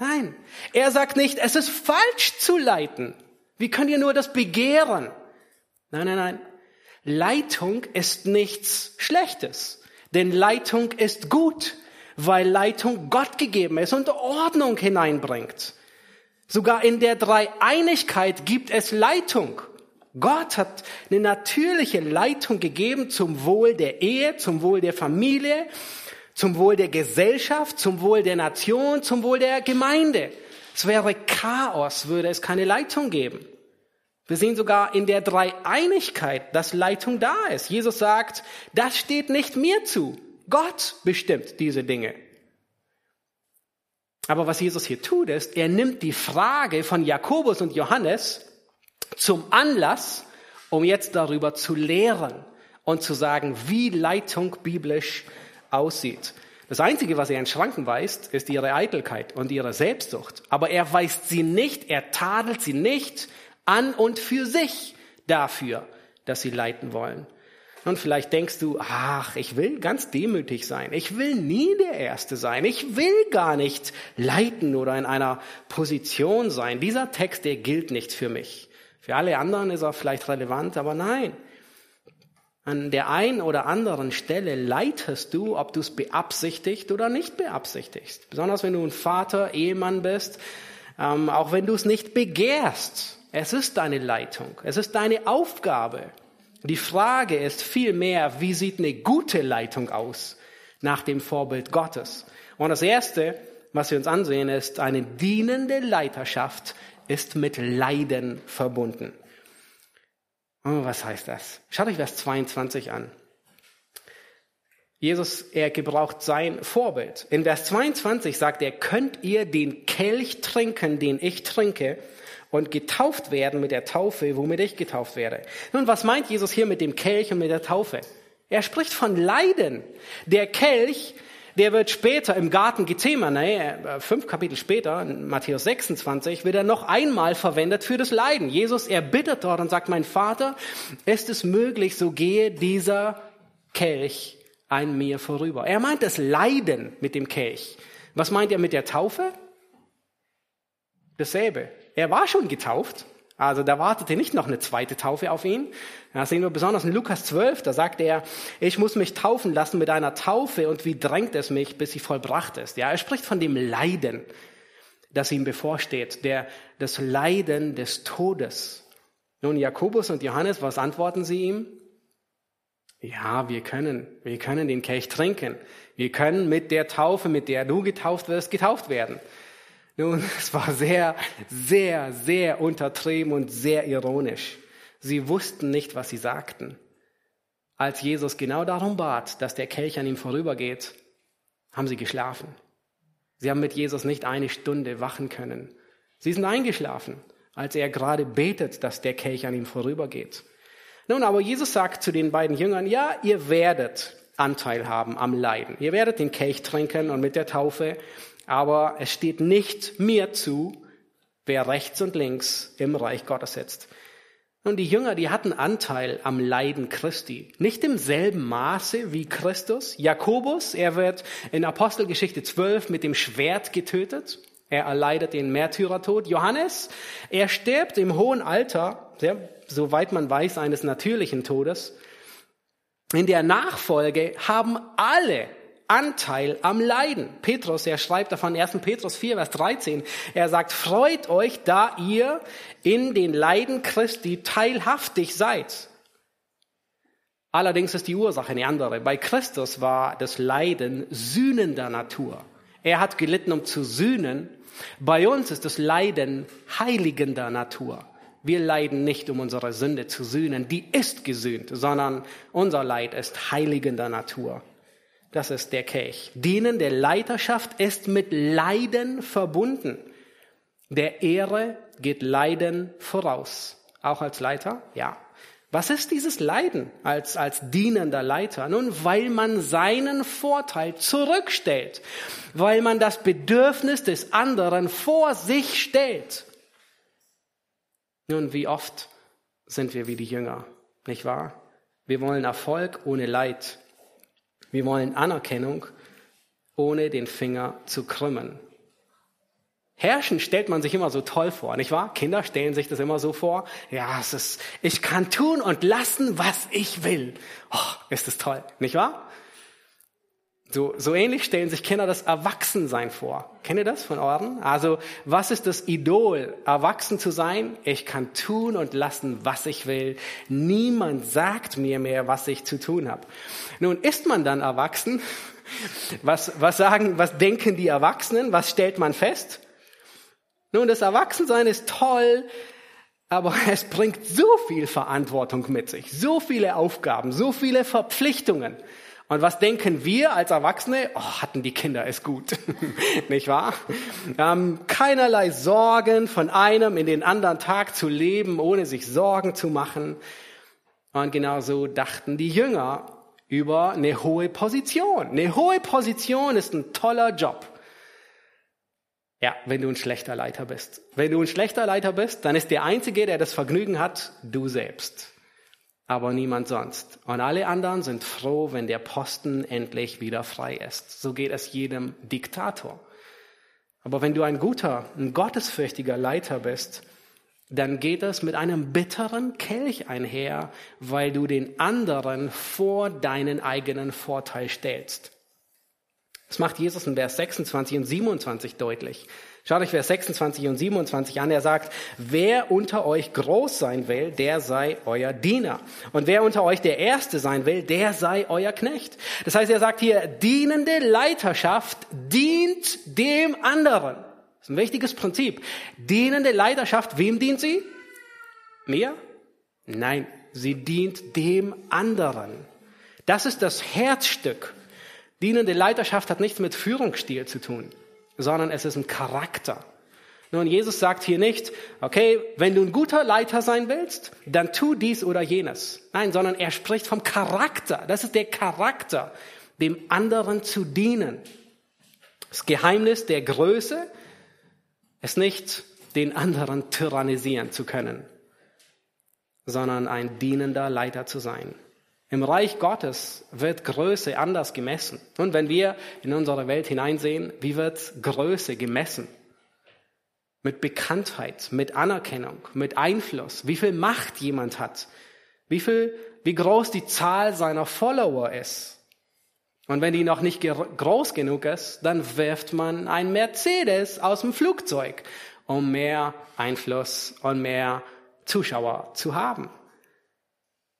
Nein, er sagt nicht, es ist falsch zu leiten. Wie könnt ihr nur das begehren? Nein, nein, nein. Leitung ist nichts Schlechtes. Denn Leitung ist gut, weil Leitung Gott gegeben ist und Ordnung hineinbringt. Sogar in der Dreieinigkeit gibt es Leitung. Gott hat eine natürliche Leitung gegeben zum Wohl der Ehe, zum Wohl der Familie, zum Wohl der Gesellschaft, zum Wohl der Nation, zum Wohl der Gemeinde. Es wäre Chaos, würde es keine Leitung geben. Wir sehen sogar in der Dreieinigkeit, dass Leitung da ist. Jesus sagt, das steht nicht mir zu. Gott bestimmt diese Dinge. Aber was Jesus hier tut, ist, er nimmt die Frage von Jakobus und Johannes zum Anlass, um jetzt darüber zu lehren und zu sagen, wie Leitung biblisch aussieht. Das Einzige, was er in Schranken weist, ist ihre Eitelkeit und ihre Selbstsucht. Aber er weist sie nicht, er tadelt sie nicht, an und für sich dafür, dass sie leiten wollen. Und vielleicht denkst du, ach, ich will ganz demütig sein. Ich will nie der Erste sein. Ich will gar nicht leiten oder in einer Position sein. Dieser Text, der gilt nicht für mich. Für alle anderen ist er vielleicht relevant, aber nein. An der einen oder anderen Stelle leitest du, ob du es beabsichtigt oder nicht beabsichtigst. Besonders wenn du ein Vater, Ehemann bist, ähm, auch wenn du es nicht begehrst. Es ist deine Leitung. Es ist deine Aufgabe. Die Frage ist vielmehr, wie sieht eine gute Leitung aus nach dem Vorbild Gottes? Und das Erste, was wir uns ansehen, ist, eine dienende Leiterschaft ist mit Leiden verbunden. Oh, was heißt das? Schaut euch Vers 22 an. Jesus, er gebraucht sein Vorbild. In Vers 22 sagt er, könnt ihr den Kelch trinken, den ich trinke, und getauft werden mit der Taufe, womit ich getauft werde. Nun, was meint Jesus hier mit dem Kelch und mit der Taufe? Er spricht von Leiden. Der Kelch, der wird später im Garten Gethsemane, äh, fünf Kapitel später, in Matthäus 26, wird er noch einmal verwendet für das Leiden. Jesus, er bittet dort und sagt, mein Vater, ist es möglich, so gehe dieser Kelch an mir vorüber. Er meint das Leiden mit dem Kelch. Was meint er mit der Taufe? Dasselbe. Er war schon getauft, also da wartete nicht noch eine zweite Taufe auf ihn. Das sehen wir besonders in Lukas 12, da sagt er, ich muss mich taufen lassen mit einer Taufe und wie drängt es mich, bis sie vollbracht ist. Ja, er spricht von dem Leiden, das ihm bevorsteht, der, das Leiden des Todes. Nun, Jakobus und Johannes, was antworten sie ihm? Ja, wir können, wir können den Kelch trinken. Wir können mit der Taufe, mit der du getauft wirst, getauft werden. Nun, es war sehr, sehr, sehr untertrieben und sehr ironisch. Sie wussten nicht, was sie sagten. Als Jesus genau darum bat, dass der Kelch an ihm vorübergeht, haben sie geschlafen. Sie haben mit Jesus nicht eine Stunde wachen können. Sie sind eingeschlafen, als er gerade betet, dass der Kelch an ihm vorübergeht. Nun, aber Jesus sagt zu den beiden Jüngern, ja, ihr werdet Anteil haben am Leiden. Ihr werdet den Kelch trinken und mit der Taufe aber es steht nicht mir zu, wer rechts und links im Reich Gottes sitzt. Und die Jünger, die hatten Anteil am Leiden Christi. Nicht im selben Maße wie Christus. Jakobus, er wird in Apostelgeschichte 12 mit dem Schwert getötet. Er erleidet den Märtyrertod. Johannes, er stirbt im hohen Alter, soweit man weiß, eines natürlichen Todes. In der Nachfolge haben alle Anteil am Leiden. Petrus, er schreibt davon 1. Petrus 4, Vers 13. Er sagt, freut euch, da ihr in den Leiden Christi teilhaftig seid. Allerdings ist die Ursache eine andere. Bei Christus war das Leiden sühnender Natur. Er hat gelitten, um zu sühnen. Bei uns ist das Leiden heiligender Natur. Wir leiden nicht, um unsere Sünde zu sühnen, die ist gesühnt, sondern unser Leid ist heiligender Natur. Das ist der Kelch. Dienen der Leiterschaft ist mit Leiden verbunden. Der Ehre geht Leiden voraus. auch als Leiter? Ja. Was ist dieses Leiden als, als dienender Leiter? Nun, weil man seinen Vorteil zurückstellt, weil man das Bedürfnis des anderen vor sich stellt. Nun, wie oft sind wir wie die Jünger, nicht wahr? Wir wollen Erfolg ohne Leid. Wir wollen Anerkennung, ohne den Finger zu krümmen. Herrschen stellt man sich immer so toll vor, nicht wahr? Kinder stellen sich das immer so vor. Ja, es ist, ich kann tun und lassen, was ich will. Oh, ist das toll, nicht wahr? So, so ähnlich stellen sich Kinder das Erwachsensein vor. Kennt ihr das von Orden? Also, was ist das Idol, erwachsen zu sein? Ich kann tun und lassen, was ich will. Niemand sagt mir mehr, was ich zu tun habe. Nun, ist man dann erwachsen? Was, was sagen, was denken die Erwachsenen? Was stellt man fest? Nun, das Erwachsensein ist toll, aber es bringt so viel Verantwortung mit sich, so viele Aufgaben, so viele Verpflichtungen. Und was denken wir als Erwachsene? Oh, hatten die Kinder es gut, nicht wahr? Ähm, keinerlei Sorgen von einem in den anderen Tag zu leben, ohne sich Sorgen zu machen. Und genau so dachten die Jünger über eine hohe Position. Eine hohe Position ist ein toller Job. Ja, wenn du ein schlechter Leiter bist. Wenn du ein schlechter Leiter bist, dann ist der Einzige, der das Vergnügen hat, du selbst. Aber niemand sonst. Und alle anderen sind froh, wenn der Posten endlich wieder frei ist. So geht es jedem Diktator. Aber wenn du ein guter, ein gottesfürchtiger Leiter bist, dann geht es mit einem bitteren Kelch einher, weil du den anderen vor deinen eigenen Vorteil stellst. Das macht Jesus in Vers 26 und 27 deutlich. Schaut euch Vers 26 und 27 an. Er sagt, wer unter euch groß sein will, der sei euer Diener. Und wer unter euch der Erste sein will, der sei euer Knecht. Das heißt, er sagt hier, dienende Leiterschaft dient dem anderen. Das ist ein wichtiges Prinzip. Dienende Leiterschaft, wem dient sie? Mir? Nein, sie dient dem anderen. Das ist das Herzstück Dienende Leiterschaft hat nichts mit Führungsstil zu tun, sondern es ist ein Charakter. Nun, Jesus sagt hier nicht, okay, wenn du ein guter Leiter sein willst, dann tu dies oder jenes. Nein, sondern er spricht vom Charakter. Das ist der Charakter, dem anderen zu dienen. Das Geheimnis der Größe ist nicht, den anderen tyrannisieren zu können, sondern ein dienender Leiter zu sein. Im Reich Gottes wird Größe anders gemessen. Und wenn wir in unsere Welt hineinsehen, wie wird Größe gemessen? Mit Bekanntheit, mit Anerkennung, mit Einfluss, wie viel Macht jemand hat, wie viel, wie groß die Zahl seiner Follower ist. Und wenn die noch nicht groß genug ist, dann wirft man ein Mercedes aus dem Flugzeug, um mehr Einfluss und mehr Zuschauer zu haben.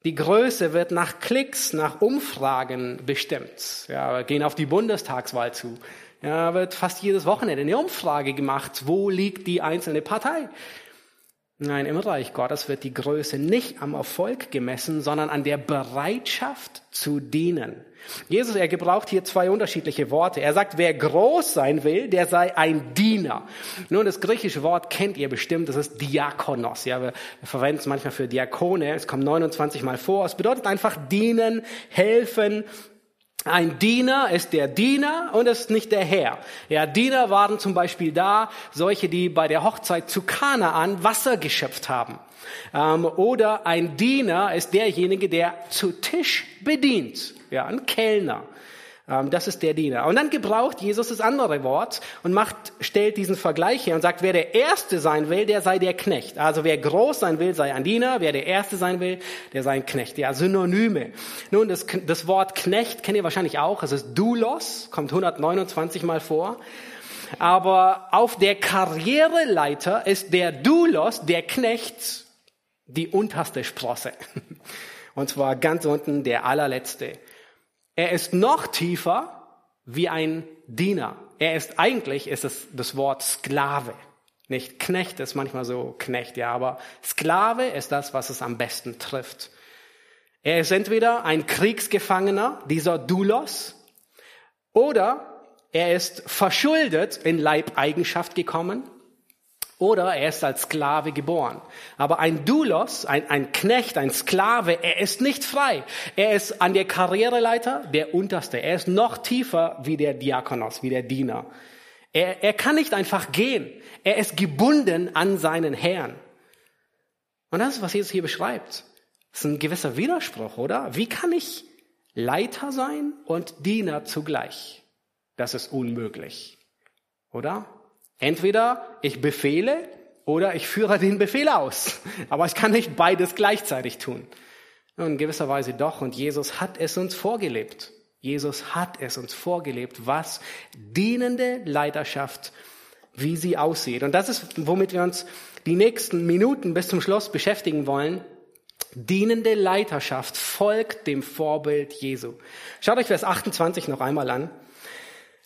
Die Größe wird nach Klicks, nach Umfragen bestimmt. Ja, wir gehen auf die Bundestagswahl zu. Ja, wird fast jedes Wochenende eine Umfrage gemacht. Wo liegt die einzelne Partei? Nein, im Reich Gottes wird die Größe nicht am Erfolg gemessen, sondern an der Bereitschaft zu dienen. Jesus, er gebraucht hier zwei unterschiedliche Worte. Er sagt, wer groß sein will, der sei ein Diener. Nun, das griechische Wort kennt ihr bestimmt, das ist Diakonos. Ja, wir verwenden es manchmal für Diakone. Es kommt 29 Mal vor. Es bedeutet einfach dienen, helfen, ein Diener ist der Diener und ist nicht der Herr. Ja, Diener waren zum Beispiel da, solche, die bei der Hochzeit zu Kanaan Wasser geschöpft haben. Ähm, oder ein Diener ist derjenige, der zu Tisch bedient. Ja, ein Kellner. Ähm, das ist der Diener. Und dann gebraucht Jesus das andere Wort und macht, stellt diesen Vergleich her und sagt, wer der Erste sein will, der sei der Knecht. Also wer groß sein will, sei ein Diener. Wer der Erste sein will, der sei ein Knecht. Ja, Synonyme. Nun, das, das Wort Knecht kennt ihr wahrscheinlich auch. Es ist Doulos, kommt 129 Mal vor. Aber auf der Karriereleiter ist der Doulos, der Knecht, die unterste Sprosse. Und zwar ganz unten der allerletzte. Er ist noch tiefer wie ein Diener. Er ist eigentlich, ist es das Wort Sklave. Nicht Knecht ist manchmal so Knecht, ja, aber Sklave ist das, was es am besten trifft. Er ist entweder ein Kriegsgefangener, dieser Doulos, oder er ist verschuldet in Leibeigenschaft gekommen Oder er ist als Sklave geboren. Aber ein Doulos, ein, ein Knecht, ein Sklave, er ist nicht frei. Er ist an der Karriereleiter der Unterste. Er ist noch tiefer wie der Diakonos, wie der Diener. Er, er kann nicht einfach gehen. Er ist gebunden an seinen Herrn. Und das ist, was Jesus hier beschreibt. Das ist ein gewisser Widerspruch, oder? Wie kann ich Leiter sein und Diener zugleich? Das ist unmöglich, oder? Entweder ich befehle oder ich führe den Befehl aus. Aber ich kann nicht beides gleichzeitig tun. in gewisser Weise doch. Und Jesus hat es uns vorgelebt. Jesus hat es uns vorgelebt, was dienende Leiterschaft, wie sie aussieht. Und das ist, womit wir uns die nächsten Minuten bis zum Schluss beschäftigen wollen. Dienende Leiterschaft folgt dem Vorbild Jesu. Schaut euch Vers 28 noch einmal an.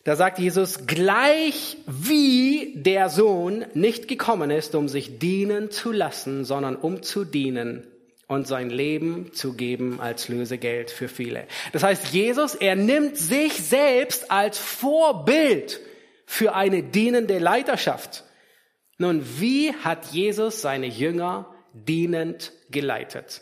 Da sagt Jesus, gleich wie der Sohn nicht gekommen ist, um sich dienen zu lassen, sondern um zu dienen und sein Leben zu geben als Lösegeld für viele. Das heißt, Jesus, er nimmt sich selbst als Vorbild für eine dienende Leiterschaft. Nun, wie hat Jesus seine Jünger dienend geleitet?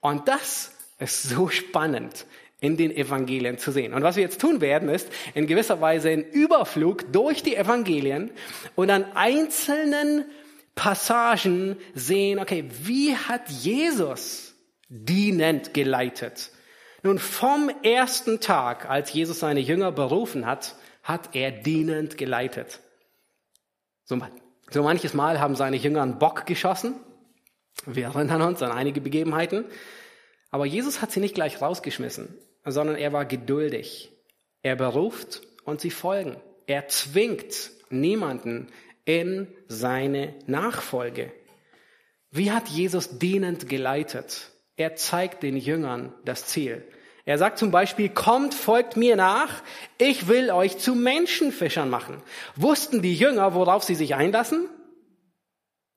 Und das ist so spannend in den Evangelien zu sehen. Und was wir jetzt tun werden, ist in gewisser Weise einen Überflug durch die Evangelien und an einzelnen Passagen sehen, okay, wie hat Jesus dienend geleitet? Nun, vom ersten Tag, als Jesus seine Jünger berufen hat, hat er dienend geleitet. So, so manches Mal haben seine Jünger einen Bock geschossen. Wir erinnern uns an einige Begebenheiten. Aber Jesus hat sie nicht gleich rausgeschmissen, sondern er war geduldig. Er beruft und sie folgen. Er zwingt niemanden in seine Nachfolge. Wie hat Jesus dienend geleitet? Er zeigt den Jüngern das Ziel. Er sagt zum Beispiel, kommt, folgt mir nach, ich will euch zu Menschenfischern machen. Wussten die Jünger, worauf sie sich einlassen?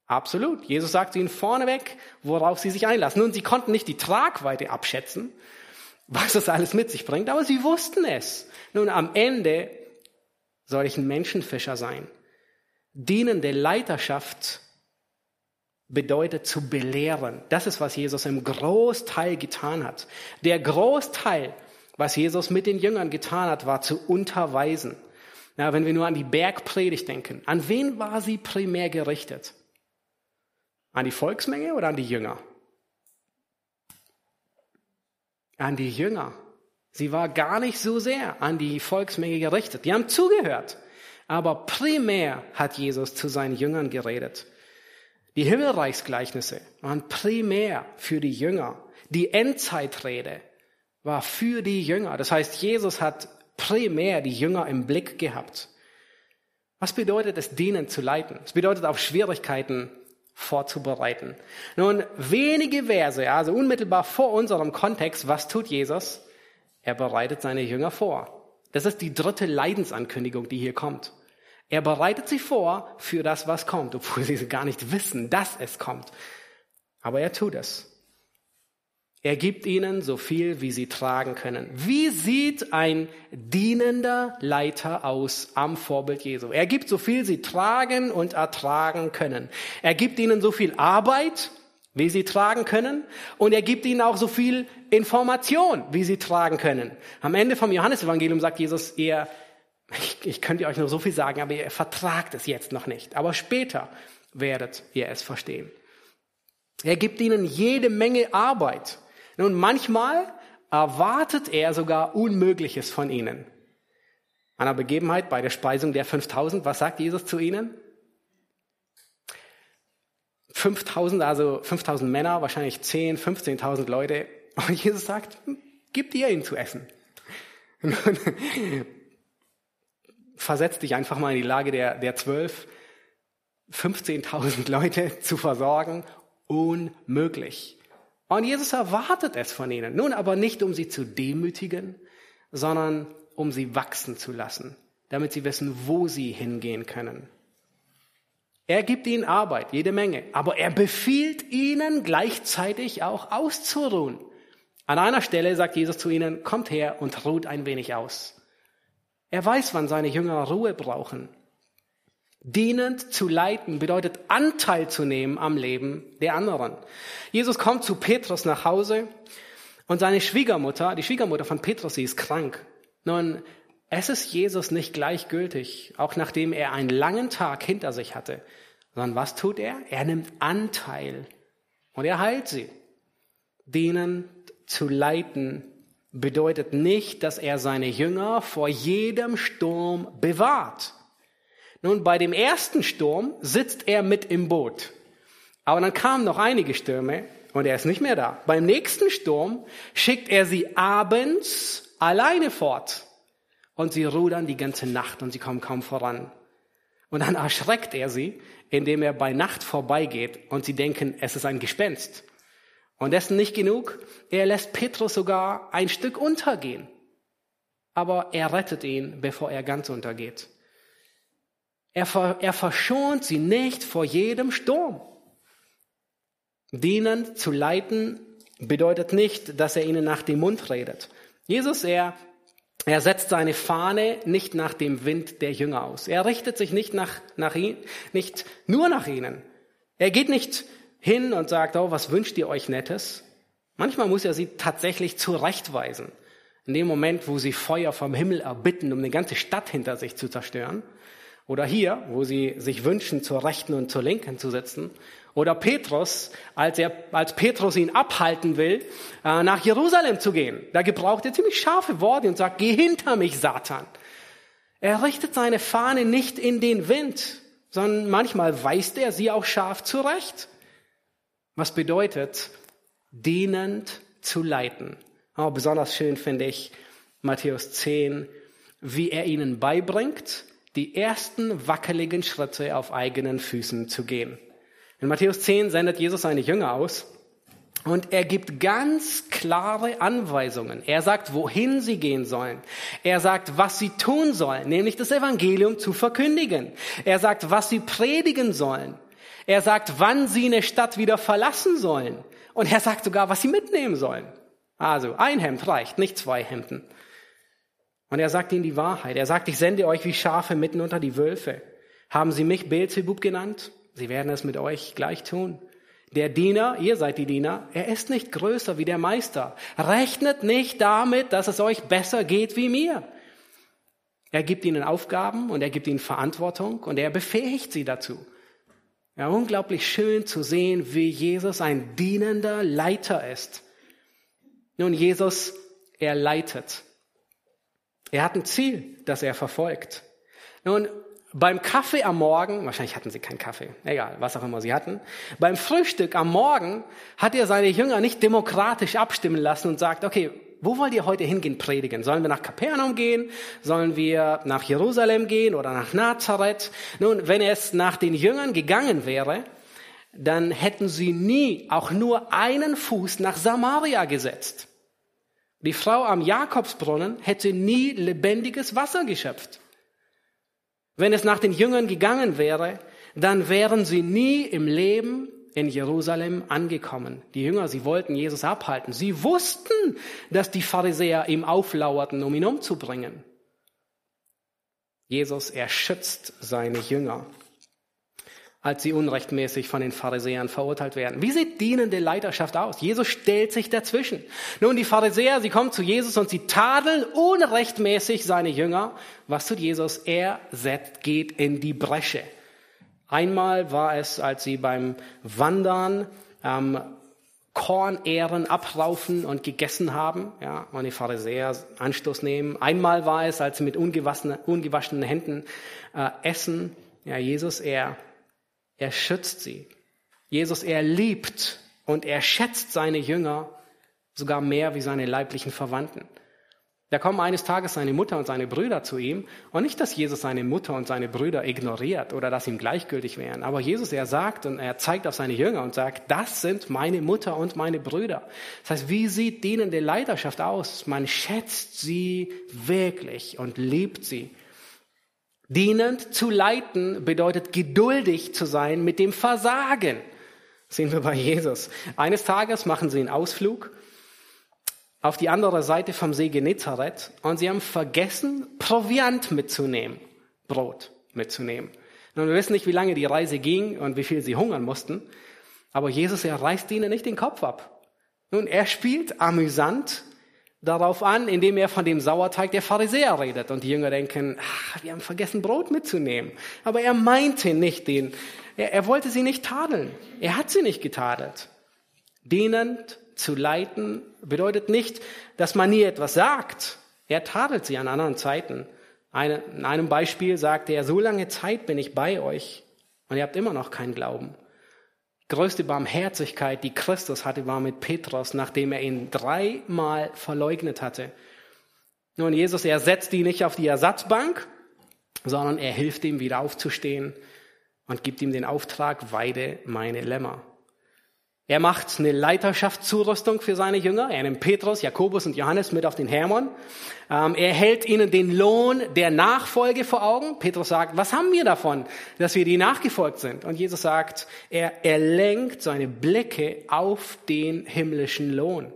Absolut. Jesus sagt ihnen vorneweg, worauf sie sich einlassen. Nun, sie konnten nicht die Tragweite abschätzen, was das alles mit sich bringt, aber sie wussten es. Nun, am Ende soll ich ein Menschenfischer sein. Dienende Leiterschaft bedeutet zu belehren. Das ist, was Jesus im Großteil getan hat. Der Großteil, was Jesus mit den Jüngern getan hat, war zu unterweisen. Na, wenn wir nur an die Bergpredigt denken, an wen war sie primär gerichtet? An die Volksmenge oder an die Jünger? An die Jünger. Sie war gar nicht so sehr an die Volksmenge gerichtet. Die haben zugehört. Aber primär hat Jesus zu seinen Jüngern geredet. Die Himmelreichsgleichnisse waren primär für die Jünger. Die Endzeitrede war für die Jünger. Das heißt, Jesus hat primär die Jünger im Blick gehabt. Was bedeutet es, dienen zu leiten? Es bedeutet auf Schwierigkeiten vorzubereiten. Nun, wenige Verse, also unmittelbar vor unserem Kontext, was tut Jesus? Er bereitet seine Jünger vor. Das ist die dritte Leidensankündigung, die hier kommt. Er bereitet sie vor für das, was kommt, obwohl sie gar nicht wissen, dass es kommt. Aber er tut es. Er gibt ihnen so viel, wie sie tragen können. Wie sieht ein dienender Leiter aus am Vorbild Jesu? Er gibt so viel, sie tragen und ertragen können. Er gibt ihnen so viel Arbeit, wie sie tragen können. Und er gibt ihnen auch so viel Information, wie sie tragen können. Am Ende vom Johannesevangelium sagt Jesus, ihr, ich, ich könnte euch nur so viel sagen, aber ihr vertragt es jetzt noch nicht. Aber später werdet ihr es verstehen. Er gibt ihnen jede Menge Arbeit. Nun, manchmal erwartet er sogar Unmögliches von ihnen. An einer Begebenheit bei der Speisung der 5000, was sagt Jesus zu ihnen? 5000, also 5000 Männer, wahrscheinlich 10, 15.000 Leute. Und Jesus sagt, gib ihr ihnen zu essen. Versetz dich einfach mal in die Lage der, der 12, 15.000 Leute zu versorgen. Unmöglich. Und Jesus erwartet es von ihnen. Nun aber nicht, um sie zu demütigen, sondern um sie wachsen zu lassen, damit sie wissen, wo sie hingehen können. Er gibt ihnen Arbeit, jede Menge, aber er befiehlt ihnen gleichzeitig auch auszuruhen. An einer Stelle sagt Jesus zu ihnen, kommt her und ruht ein wenig aus. Er weiß, wann seine Jünger Ruhe brauchen. Dienend zu leiten bedeutet Anteil zu nehmen am Leben der anderen. Jesus kommt zu Petrus nach Hause und seine Schwiegermutter, die Schwiegermutter von Petrus, sie ist krank. Nun, es ist Jesus nicht gleichgültig, auch nachdem er einen langen Tag hinter sich hatte, sondern was tut er? Er nimmt Anteil und er heilt sie. Denen zu leiten bedeutet nicht, dass er seine Jünger vor jedem Sturm bewahrt. Nun, bei dem ersten Sturm sitzt er mit im Boot. Aber dann kamen noch einige Stürme und er ist nicht mehr da. Beim nächsten Sturm schickt er sie abends alleine fort. Und sie rudern die ganze Nacht und sie kommen kaum voran. Und dann erschreckt er sie, indem er bei Nacht vorbeigeht und sie denken, es ist ein Gespenst. Und dessen nicht genug, er lässt Petrus sogar ein Stück untergehen. Aber er rettet ihn, bevor er ganz untergeht. Er, er verschont sie nicht vor jedem Sturm. Dienen zu leiten bedeutet nicht, dass er ihnen nach dem Mund redet. Jesus, er, er setzt seine Fahne nicht nach dem Wind der Jünger aus. Er richtet sich nicht nach, nach ihn, nicht nur nach ihnen. Er geht nicht hin und sagt, oh, was wünscht ihr euch Nettes? Manchmal muss er sie tatsächlich zurechtweisen. In dem Moment, wo sie Feuer vom Himmel erbitten, um eine ganze Stadt hinter sich zu zerstören. Oder hier, wo sie sich wünschen, zur Rechten und zur Linken zu sitzen. Oder Petrus, als, er, als Petrus ihn abhalten will, äh, nach Jerusalem zu gehen. Da gebraucht er ziemlich scharfe Worte und sagt, geh hinter mich, Satan. Er richtet seine Fahne nicht in den Wind, sondern manchmal weist er sie auch scharf zurecht. Was bedeutet, dienend zu leiten. Oh, besonders schön finde ich Matthäus 10, wie er ihnen beibringt, die ersten wackeligen Schritte auf eigenen Füßen zu gehen. In Matthäus 10 sendet Jesus seine Jünger aus und er gibt ganz klare Anweisungen. Er sagt, wohin sie gehen sollen. Er sagt, was sie tun sollen, nämlich das Evangelium zu verkündigen. Er sagt, was sie predigen sollen. Er sagt, wann sie eine Stadt wieder verlassen sollen. Und er sagt sogar, was sie mitnehmen sollen. Also ein Hemd reicht, nicht zwei Hemden. Und er sagt ihnen die Wahrheit. Er sagt, ich sende euch wie Schafe mitten unter die Wölfe. Haben sie mich Beelzebub genannt? Sie werden es mit euch gleich tun. Der Diener, ihr seid die Diener, er ist nicht größer wie der Meister. Rechnet nicht damit, dass es euch besser geht wie mir. Er gibt ihnen Aufgaben und er gibt ihnen Verantwortung und er befähigt sie dazu. Ja, unglaublich schön zu sehen, wie Jesus ein dienender Leiter ist. Nun, Jesus, er leitet. Er hat ein Ziel, das er verfolgt. Nun, beim Kaffee am Morgen, wahrscheinlich hatten sie keinen Kaffee, egal, was auch immer sie hatten, beim Frühstück am Morgen hat er seine Jünger nicht demokratisch abstimmen lassen und sagt, okay, wo wollt ihr heute hingehen predigen? Sollen wir nach Kapernaum gehen? Sollen wir nach Jerusalem gehen oder nach Nazareth? Nun, wenn es nach den Jüngern gegangen wäre, dann hätten sie nie auch nur einen Fuß nach Samaria gesetzt. Die Frau am Jakobsbrunnen hätte nie lebendiges Wasser geschöpft. Wenn es nach den Jüngern gegangen wäre, dann wären sie nie im Leben in Jerusalem angekommen. Die Jünger, sie wollten Jesus abhalten. Sie wussten, dass die Pharisäer ihm auflauerten, um ihn umzubringen. Jesus, er schützt seine Jünger, als sie unrechtmäßig von den Pharisäern verurteilt werden. Wie sieht dienende Leiterschaft aus? Jesus stellt sich dazwischen. Nun, die Pharisäer, sie kommen zu Jesus und sie tadeln unrechtmäßig seine Jünger. Was tut Jesus? Er geht in die Bresche. Einmal war es, als sie beim Wandern ähm, Kornähren abraufen und gegessen haben, ja, und die Pharisäer Anstoß nehmen. Einmal war es, als sie mit ungewaschenen, ungewaschenen Händen äh, essen. Ja, Jesus, er, er schützt sie. Jesus, er liebt und er schätzt seine Jünger sogar mehr wie seine leiblichen Verwandten. Da kommen eines Tages seine Mutter und seine Brüder zu ihm. Und nicht, dass Jesus seine Mutter und seine Brüder ignoriert oder dass ihm gleichgültig wären. Aber Jesus, er sagt und er zeigt auf seine Jünger und sagt, das sind meine Mutter und meine Brüder. Das heißt, wie sieht dienende Leiterschaft aus? Man schätzt sie wirklich und liebt sie. Dienend zu leiten bedeutet geduldig zu sein mit dem Versagen. Das sehen wir bei Jesus. Eines Tages machen sie einen Ausflug auf die andere Seite vom See Genezareth und sie haben vergessen, Proviant mitzunehmen, Brot mitzunehmen. Und wir wissen nicht, wie lange die Reise ging und wie viel sie hungern mussten. Aber Jesus, er reißt ihnen nicht den Kopf ab. Nun, er spielt amüsant darauf an, indem er von dem Sauerteig der Pharisäer redet. Und die Jünger denken, ach, wir haben vergessen, Brot mitzunehmen. Aber er meinte nicht den, er, er wollte sie nicht tadeln. Er hat sie nicht getadelt. Dienend zu leiten bedeutet nicht, dass man nie etwas sagt. Er tadelt sie an anderen Zeiten. Eine, in einem Beispiel sagte er, so lange Zeit bin ich bei euch und ihr habt immer noch keinen Glauben. Größte Barmherzigkeit, die Christus hatte, war mit Petrus, nachdem er ihn dreimal verleugnet hatte. Nun, Jesus, er setzt ihn nicht auf die Ersatzbank, sondern er hilft ihm wieder aufzustehen und gibt ihm den Auftrag, weide meine Lämmer. Er macht eine Leiterschaftszurüstung für seine Jünger. Er nimmt Petrus, Jakobus und Johannes mit auf den Hermon. Ähm, er hält ihnen den Lohn der Nachfolge vor Augen. Petrus sagt, was haben wir davon, dass wir die nachgefolgt sind? Und Jesus sagt, er, er lenkt seine Blicke auf den himmlischen Lohn.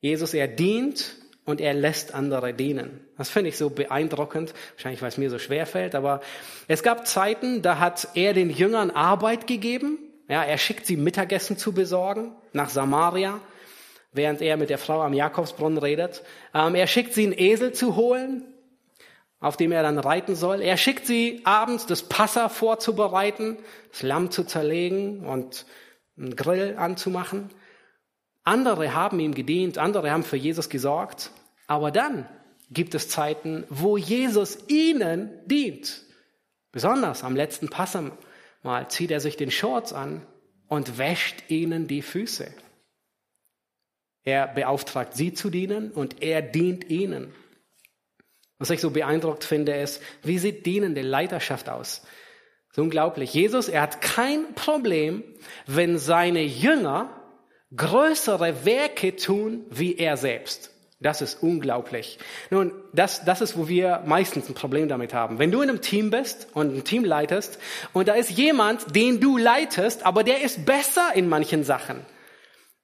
Jesus, er dient und er lässt andere dienen. Das finde ich so beeindruckend, wahrscheinlich weil es mir so schwer fällt, aber es gab Zeiten, da hat er den Jüngern Arbeit gegeben ja, er schickt sie Mittagessen zu besorgen nach Samaria, während er mit der Frau am Jakobsbrunnen redet. Ähm, er schickt sie einen Esel zu holen, auf dem er dann reiten soll. Er schickt sie abends das Passa vorzubereiten, das Lamm zu zerlegen und einen Grill anzumachen. Andere haben ihm gedient, andere haben für Jesus gesorgt. Aber dann gibt es Zeiten, wo Jesus ihnen dient. Besonders am letzten Passam Mal zieht er sich den Shorts an und wäscht ihnen die Füße. Er beauftragt sie zu dienen und er dient ihnen. Was ich so beeindruckt finde, ist, wie sieht dienende Leiterschaft aus? So unglaublich. Jesus, er hat kein Problem, wenn seine Jünger größere Werke tun wie er selbst. Das ist unglaublich. Nun, das, das ist, wo wir meistens ein Problem damit haben. Wenn du in einem Team bist und ein Team leitest und da ist jemand, den du leitest, aber der ist besser in manchen Sachen.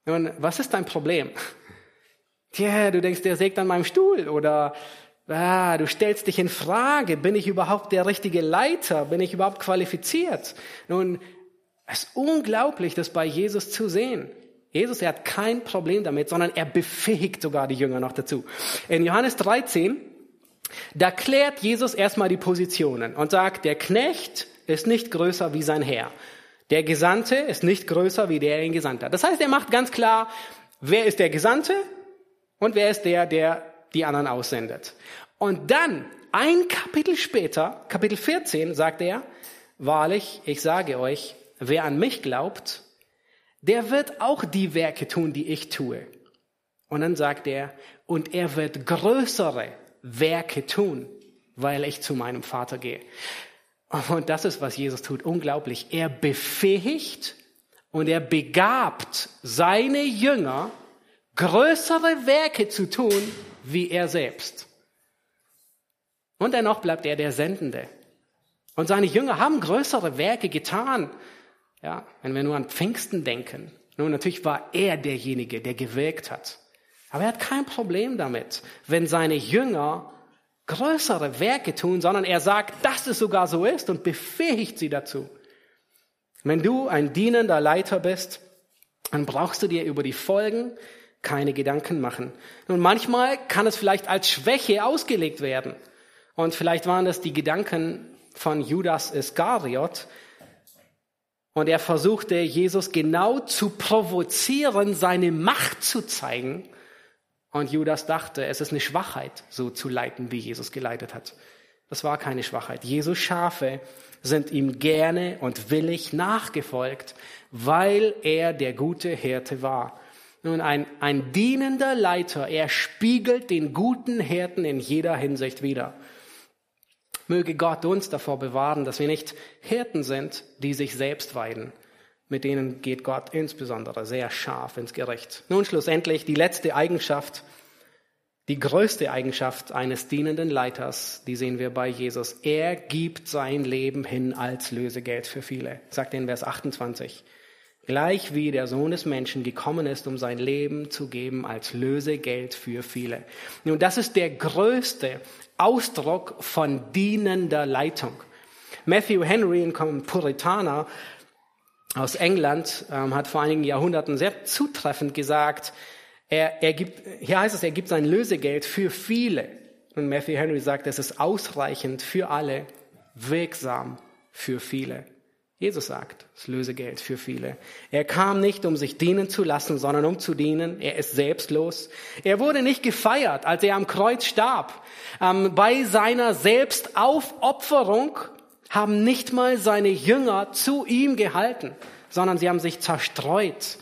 Nun, was ist dein Problem? Tja, du denkst, der sägt an meinem Stuhl oder ah, du stellst dich in Frage, bin ich überhaupt der richtige Leiter? Bin ich überhaupt qualifiziert? Nun, es ist unglaublich, das bei Jesus zu sehen. Jesus, er hat kein Problem damit, sondern er befähigt sogar die Jünger noch dazu. In Johannes 13, da klärt Jesus erstmal die Positionen und sagt, der Knecht ist nicht größer wie sein Herr. Der Gesandte ist nicht größer wie der, der ihn gesandt hat. Das heißt, er macht ganz klar, wer ist der Gesandte und wer ist der, der die anderen aussendet. Und dann, ein Kapitel später, Kapitel 14, sagt er, wahrlich, ich sage euch, wer an mich glaubt, der wird auch die Werke tun, die ich tue. Und dann sagt er, und er wird größere Werke tun, weil ich zu meinem Vater gehe. Und das ist, was Jesus tut. Unglaublich. Er befähigt und er begabt seine Jünger, größere Werke zu tun, wie er selbst. Und dennoch bleibt er der Sendende. Und seine Jünger haben größere Werke getan, ja, wenn wir nur an Pfingsten denken. Nun, natürlich war er derjenige, der gewirkt hat. Aber er hat kein Problem damit, wenn seine Jünger größere Werke tun, sondern er sagt, dass es sogar so ist und befähigt sie dazu. Wenn du ein dienender Leiter bist, dann brauchst du dir über die Folgen keine Gedanken machen. Und manchmal kann es vielleicht als Schwäche ausgelegt werden. Und vielleicht waren das die Gedanken von Judas Iskariot, und er versuchte Jesus genau zu provozieren, seine Macht zu zeigen. Und Judas dachte, es ist eine Schwachheit, so zu leiten, wie Jesus geleitet hat. Das war keine Schwachheit. Jesus Schafe sind ihm gerne und willig nachgefolgt, weil er der gute Hirte war. Nun, ein, ein dienender Leiter, er spiegelt den guten Hirten in jeder Hinsicht wider. Möge Gott uns davor bewahren, dass wir nicht Hirten sind, die sich selbst weiden. Mit denen geht Gott insbesondere sehr scharf ins Gericht. Nun schlussendlich die letzte Eigenschaft, die größte Eigenschaft eines dienenden Leiters, die sehen wir bei Jesus. Er gibt sein Leben hin als Lösegeld für viele, sagt er in Vers 28. Gleich wie der Sohn des Menschen gekommen ist, um sein Leben zu geben als Lösegeld für viele. Nun, das ist der größte Ausdruck von dienender Leitung. Matthew Henry, ein Puritaner aus England, ähm, hat vor einigen Jahrhunderten sehr zutreffend gesagt, er, er gibt, hier heißt es, er gibt sein Lösegeld für viele. Und Matthew Henry sagt, es ist ausreichend für alle, wirksam für viele. Jesus sagt, das Lösegeld für viele. Er kam nicht, um sich dienen zu lassen, sondern um zu dienen. Er ist selbstlos. Er wurde nicht gefeiert, als er am Kreuz starb. Ähm, bei seiner Selbstaufopferung haben nicht mal seine Jünger zu ihm gehalten, sondern sie haben sich zerstreut.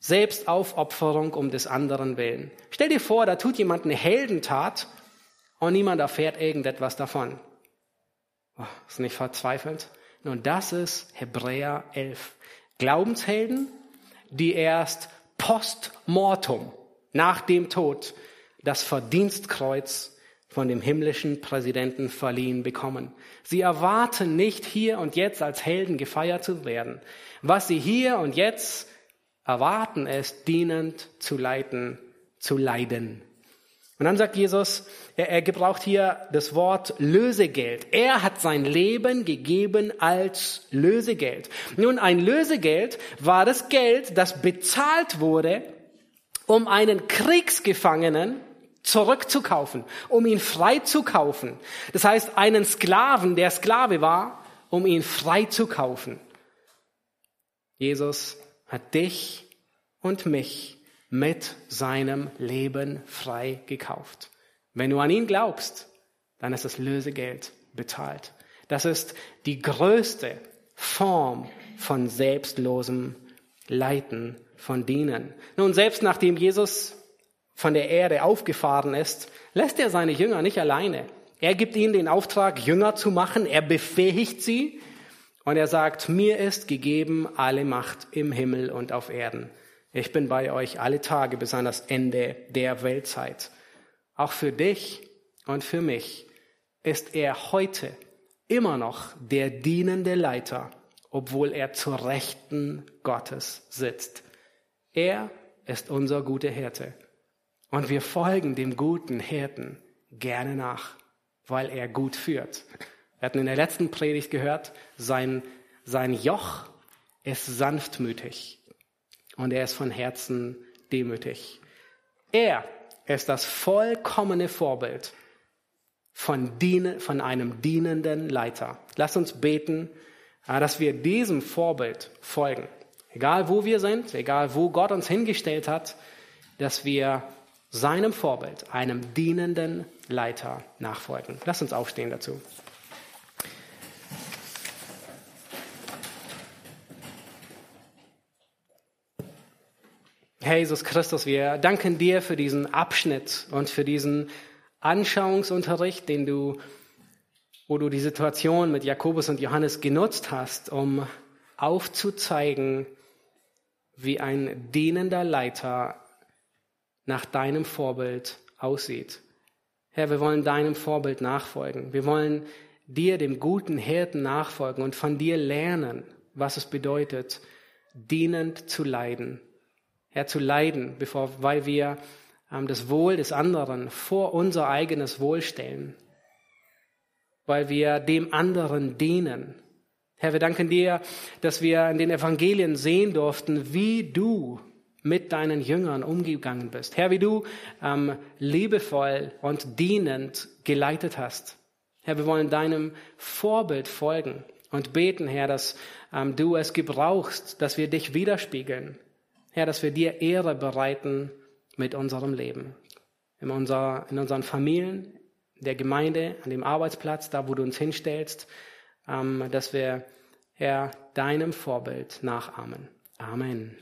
Selbstaufopferung um des anderen willen. Stell dir vor, da tut jemand eine Heldentat und niemand erfährt irgendetwas davon. Oh, ist nicht verzweifelt? Nun, das ist Hebräer 11. Glaubenshelden, die erst post mortem, nach dem Tod, das Verdienstkreuz von dem himmlischen Präsidenten verliehen bekommen. Sie erwarten nicht hier und jetzt als Helden gefeiert zu werden. Was sie hier und jetzt erwarten, ist dienend zu leiten, zu leiden. Und dann sagt Jesus, er, er gebraucht hier das Wort Lösegeld. Er hat sein Leben gegeben als Lösegeld. Nun, ein Lösegeld war das Geld, das bezahlt wurde, um einen Kriegsgefangenen zurückzukaufen, um ihn freizukaufen. Das heißt, einen Sklaven, der Sklave war, um ihn freizukaufen. Jesus hat dich und mich mit seinem Leben frei gekauft. Wenn du an ihn glaubst, dann ist das Lösegeld bezahlt. Das ist die größte Form von selbstlosem Leiten, von Dienen. Nun, selbst nachdem Jesus von der Erde aufgefahren ist, lässt er seine Jünger nicht alleine. Er gibt ihnen den Auftrag, Jünger zu machen. Er befähigt sie und er sagt, mir ist gegeben alle Macht im Himmel und auf Erden. Ich bin bei euch alle Tage bis an das Ende der Weltzeit. Auch für dich und für mich ist er heute immer noch der dienende Leiter, obwohl er zur Rechten Gottes sitzt. Er ist unser guter Hirte. Und wir folgen dem guten Hirten gerne nach, weil er gut führt. Wir hatten in der letzten Predigt gehört, sein, sein Joch ist sanftmütig und er ist von Herzen demütig. Er ist das vollkommene Vorbild von, diene, von einem dienenden Leiter. Lass uns beten, äh, dass wir diesem Vorbild folgen. Egal wo wir sind, egal wo Gott uns hingestellt hat, dass wir seinem Vorbild, einem dienenden Leiter nachfolgen. Lass uns aufstehen dazu. Herr Jesus Christus, wir danken dir für diesen Abschnitt und für diesen Anschauungsunterricht, den du, wo du die Situation mit Jakobus und Johannes genutzt hast, um aufzuzeigen, wie ein dienender Leiter nach deinem Vorbild aussieht. Herr, wir wollen deinem Vorbild nachfolgen. Wir wollen dir, dem guten Hirten, nachfolgen und von dir lernen, was es bedeutet, dienend zu leiden Herr, zu leiden, bevor, weil wir ähm, das Wohl des anderen vor unser eigenes Wohl stellen, weil wir dem anderen dienen. Herr, wir danken dir, dass wir in den Evangelien sehen durften, wie du mit deinen Jüngern umgegangen bist. Herr, wie du ähm, liebevoll und dienend geleitet hast. Herr, wir wollen deinem Vorbild folgen und beten, Herr, dass ähm, du es gebrauchst, dass wir dich widerspiegeln, Herr, dass wir dir Ehre bereiten mit unserem Leben. In, unser, in unseren Familien, der Gemeinde, an dem Arbeitsplatz, da wo du uns hinstellst, ähm, dass wir, Herr, deinem Vorbild nachahmen. Amen.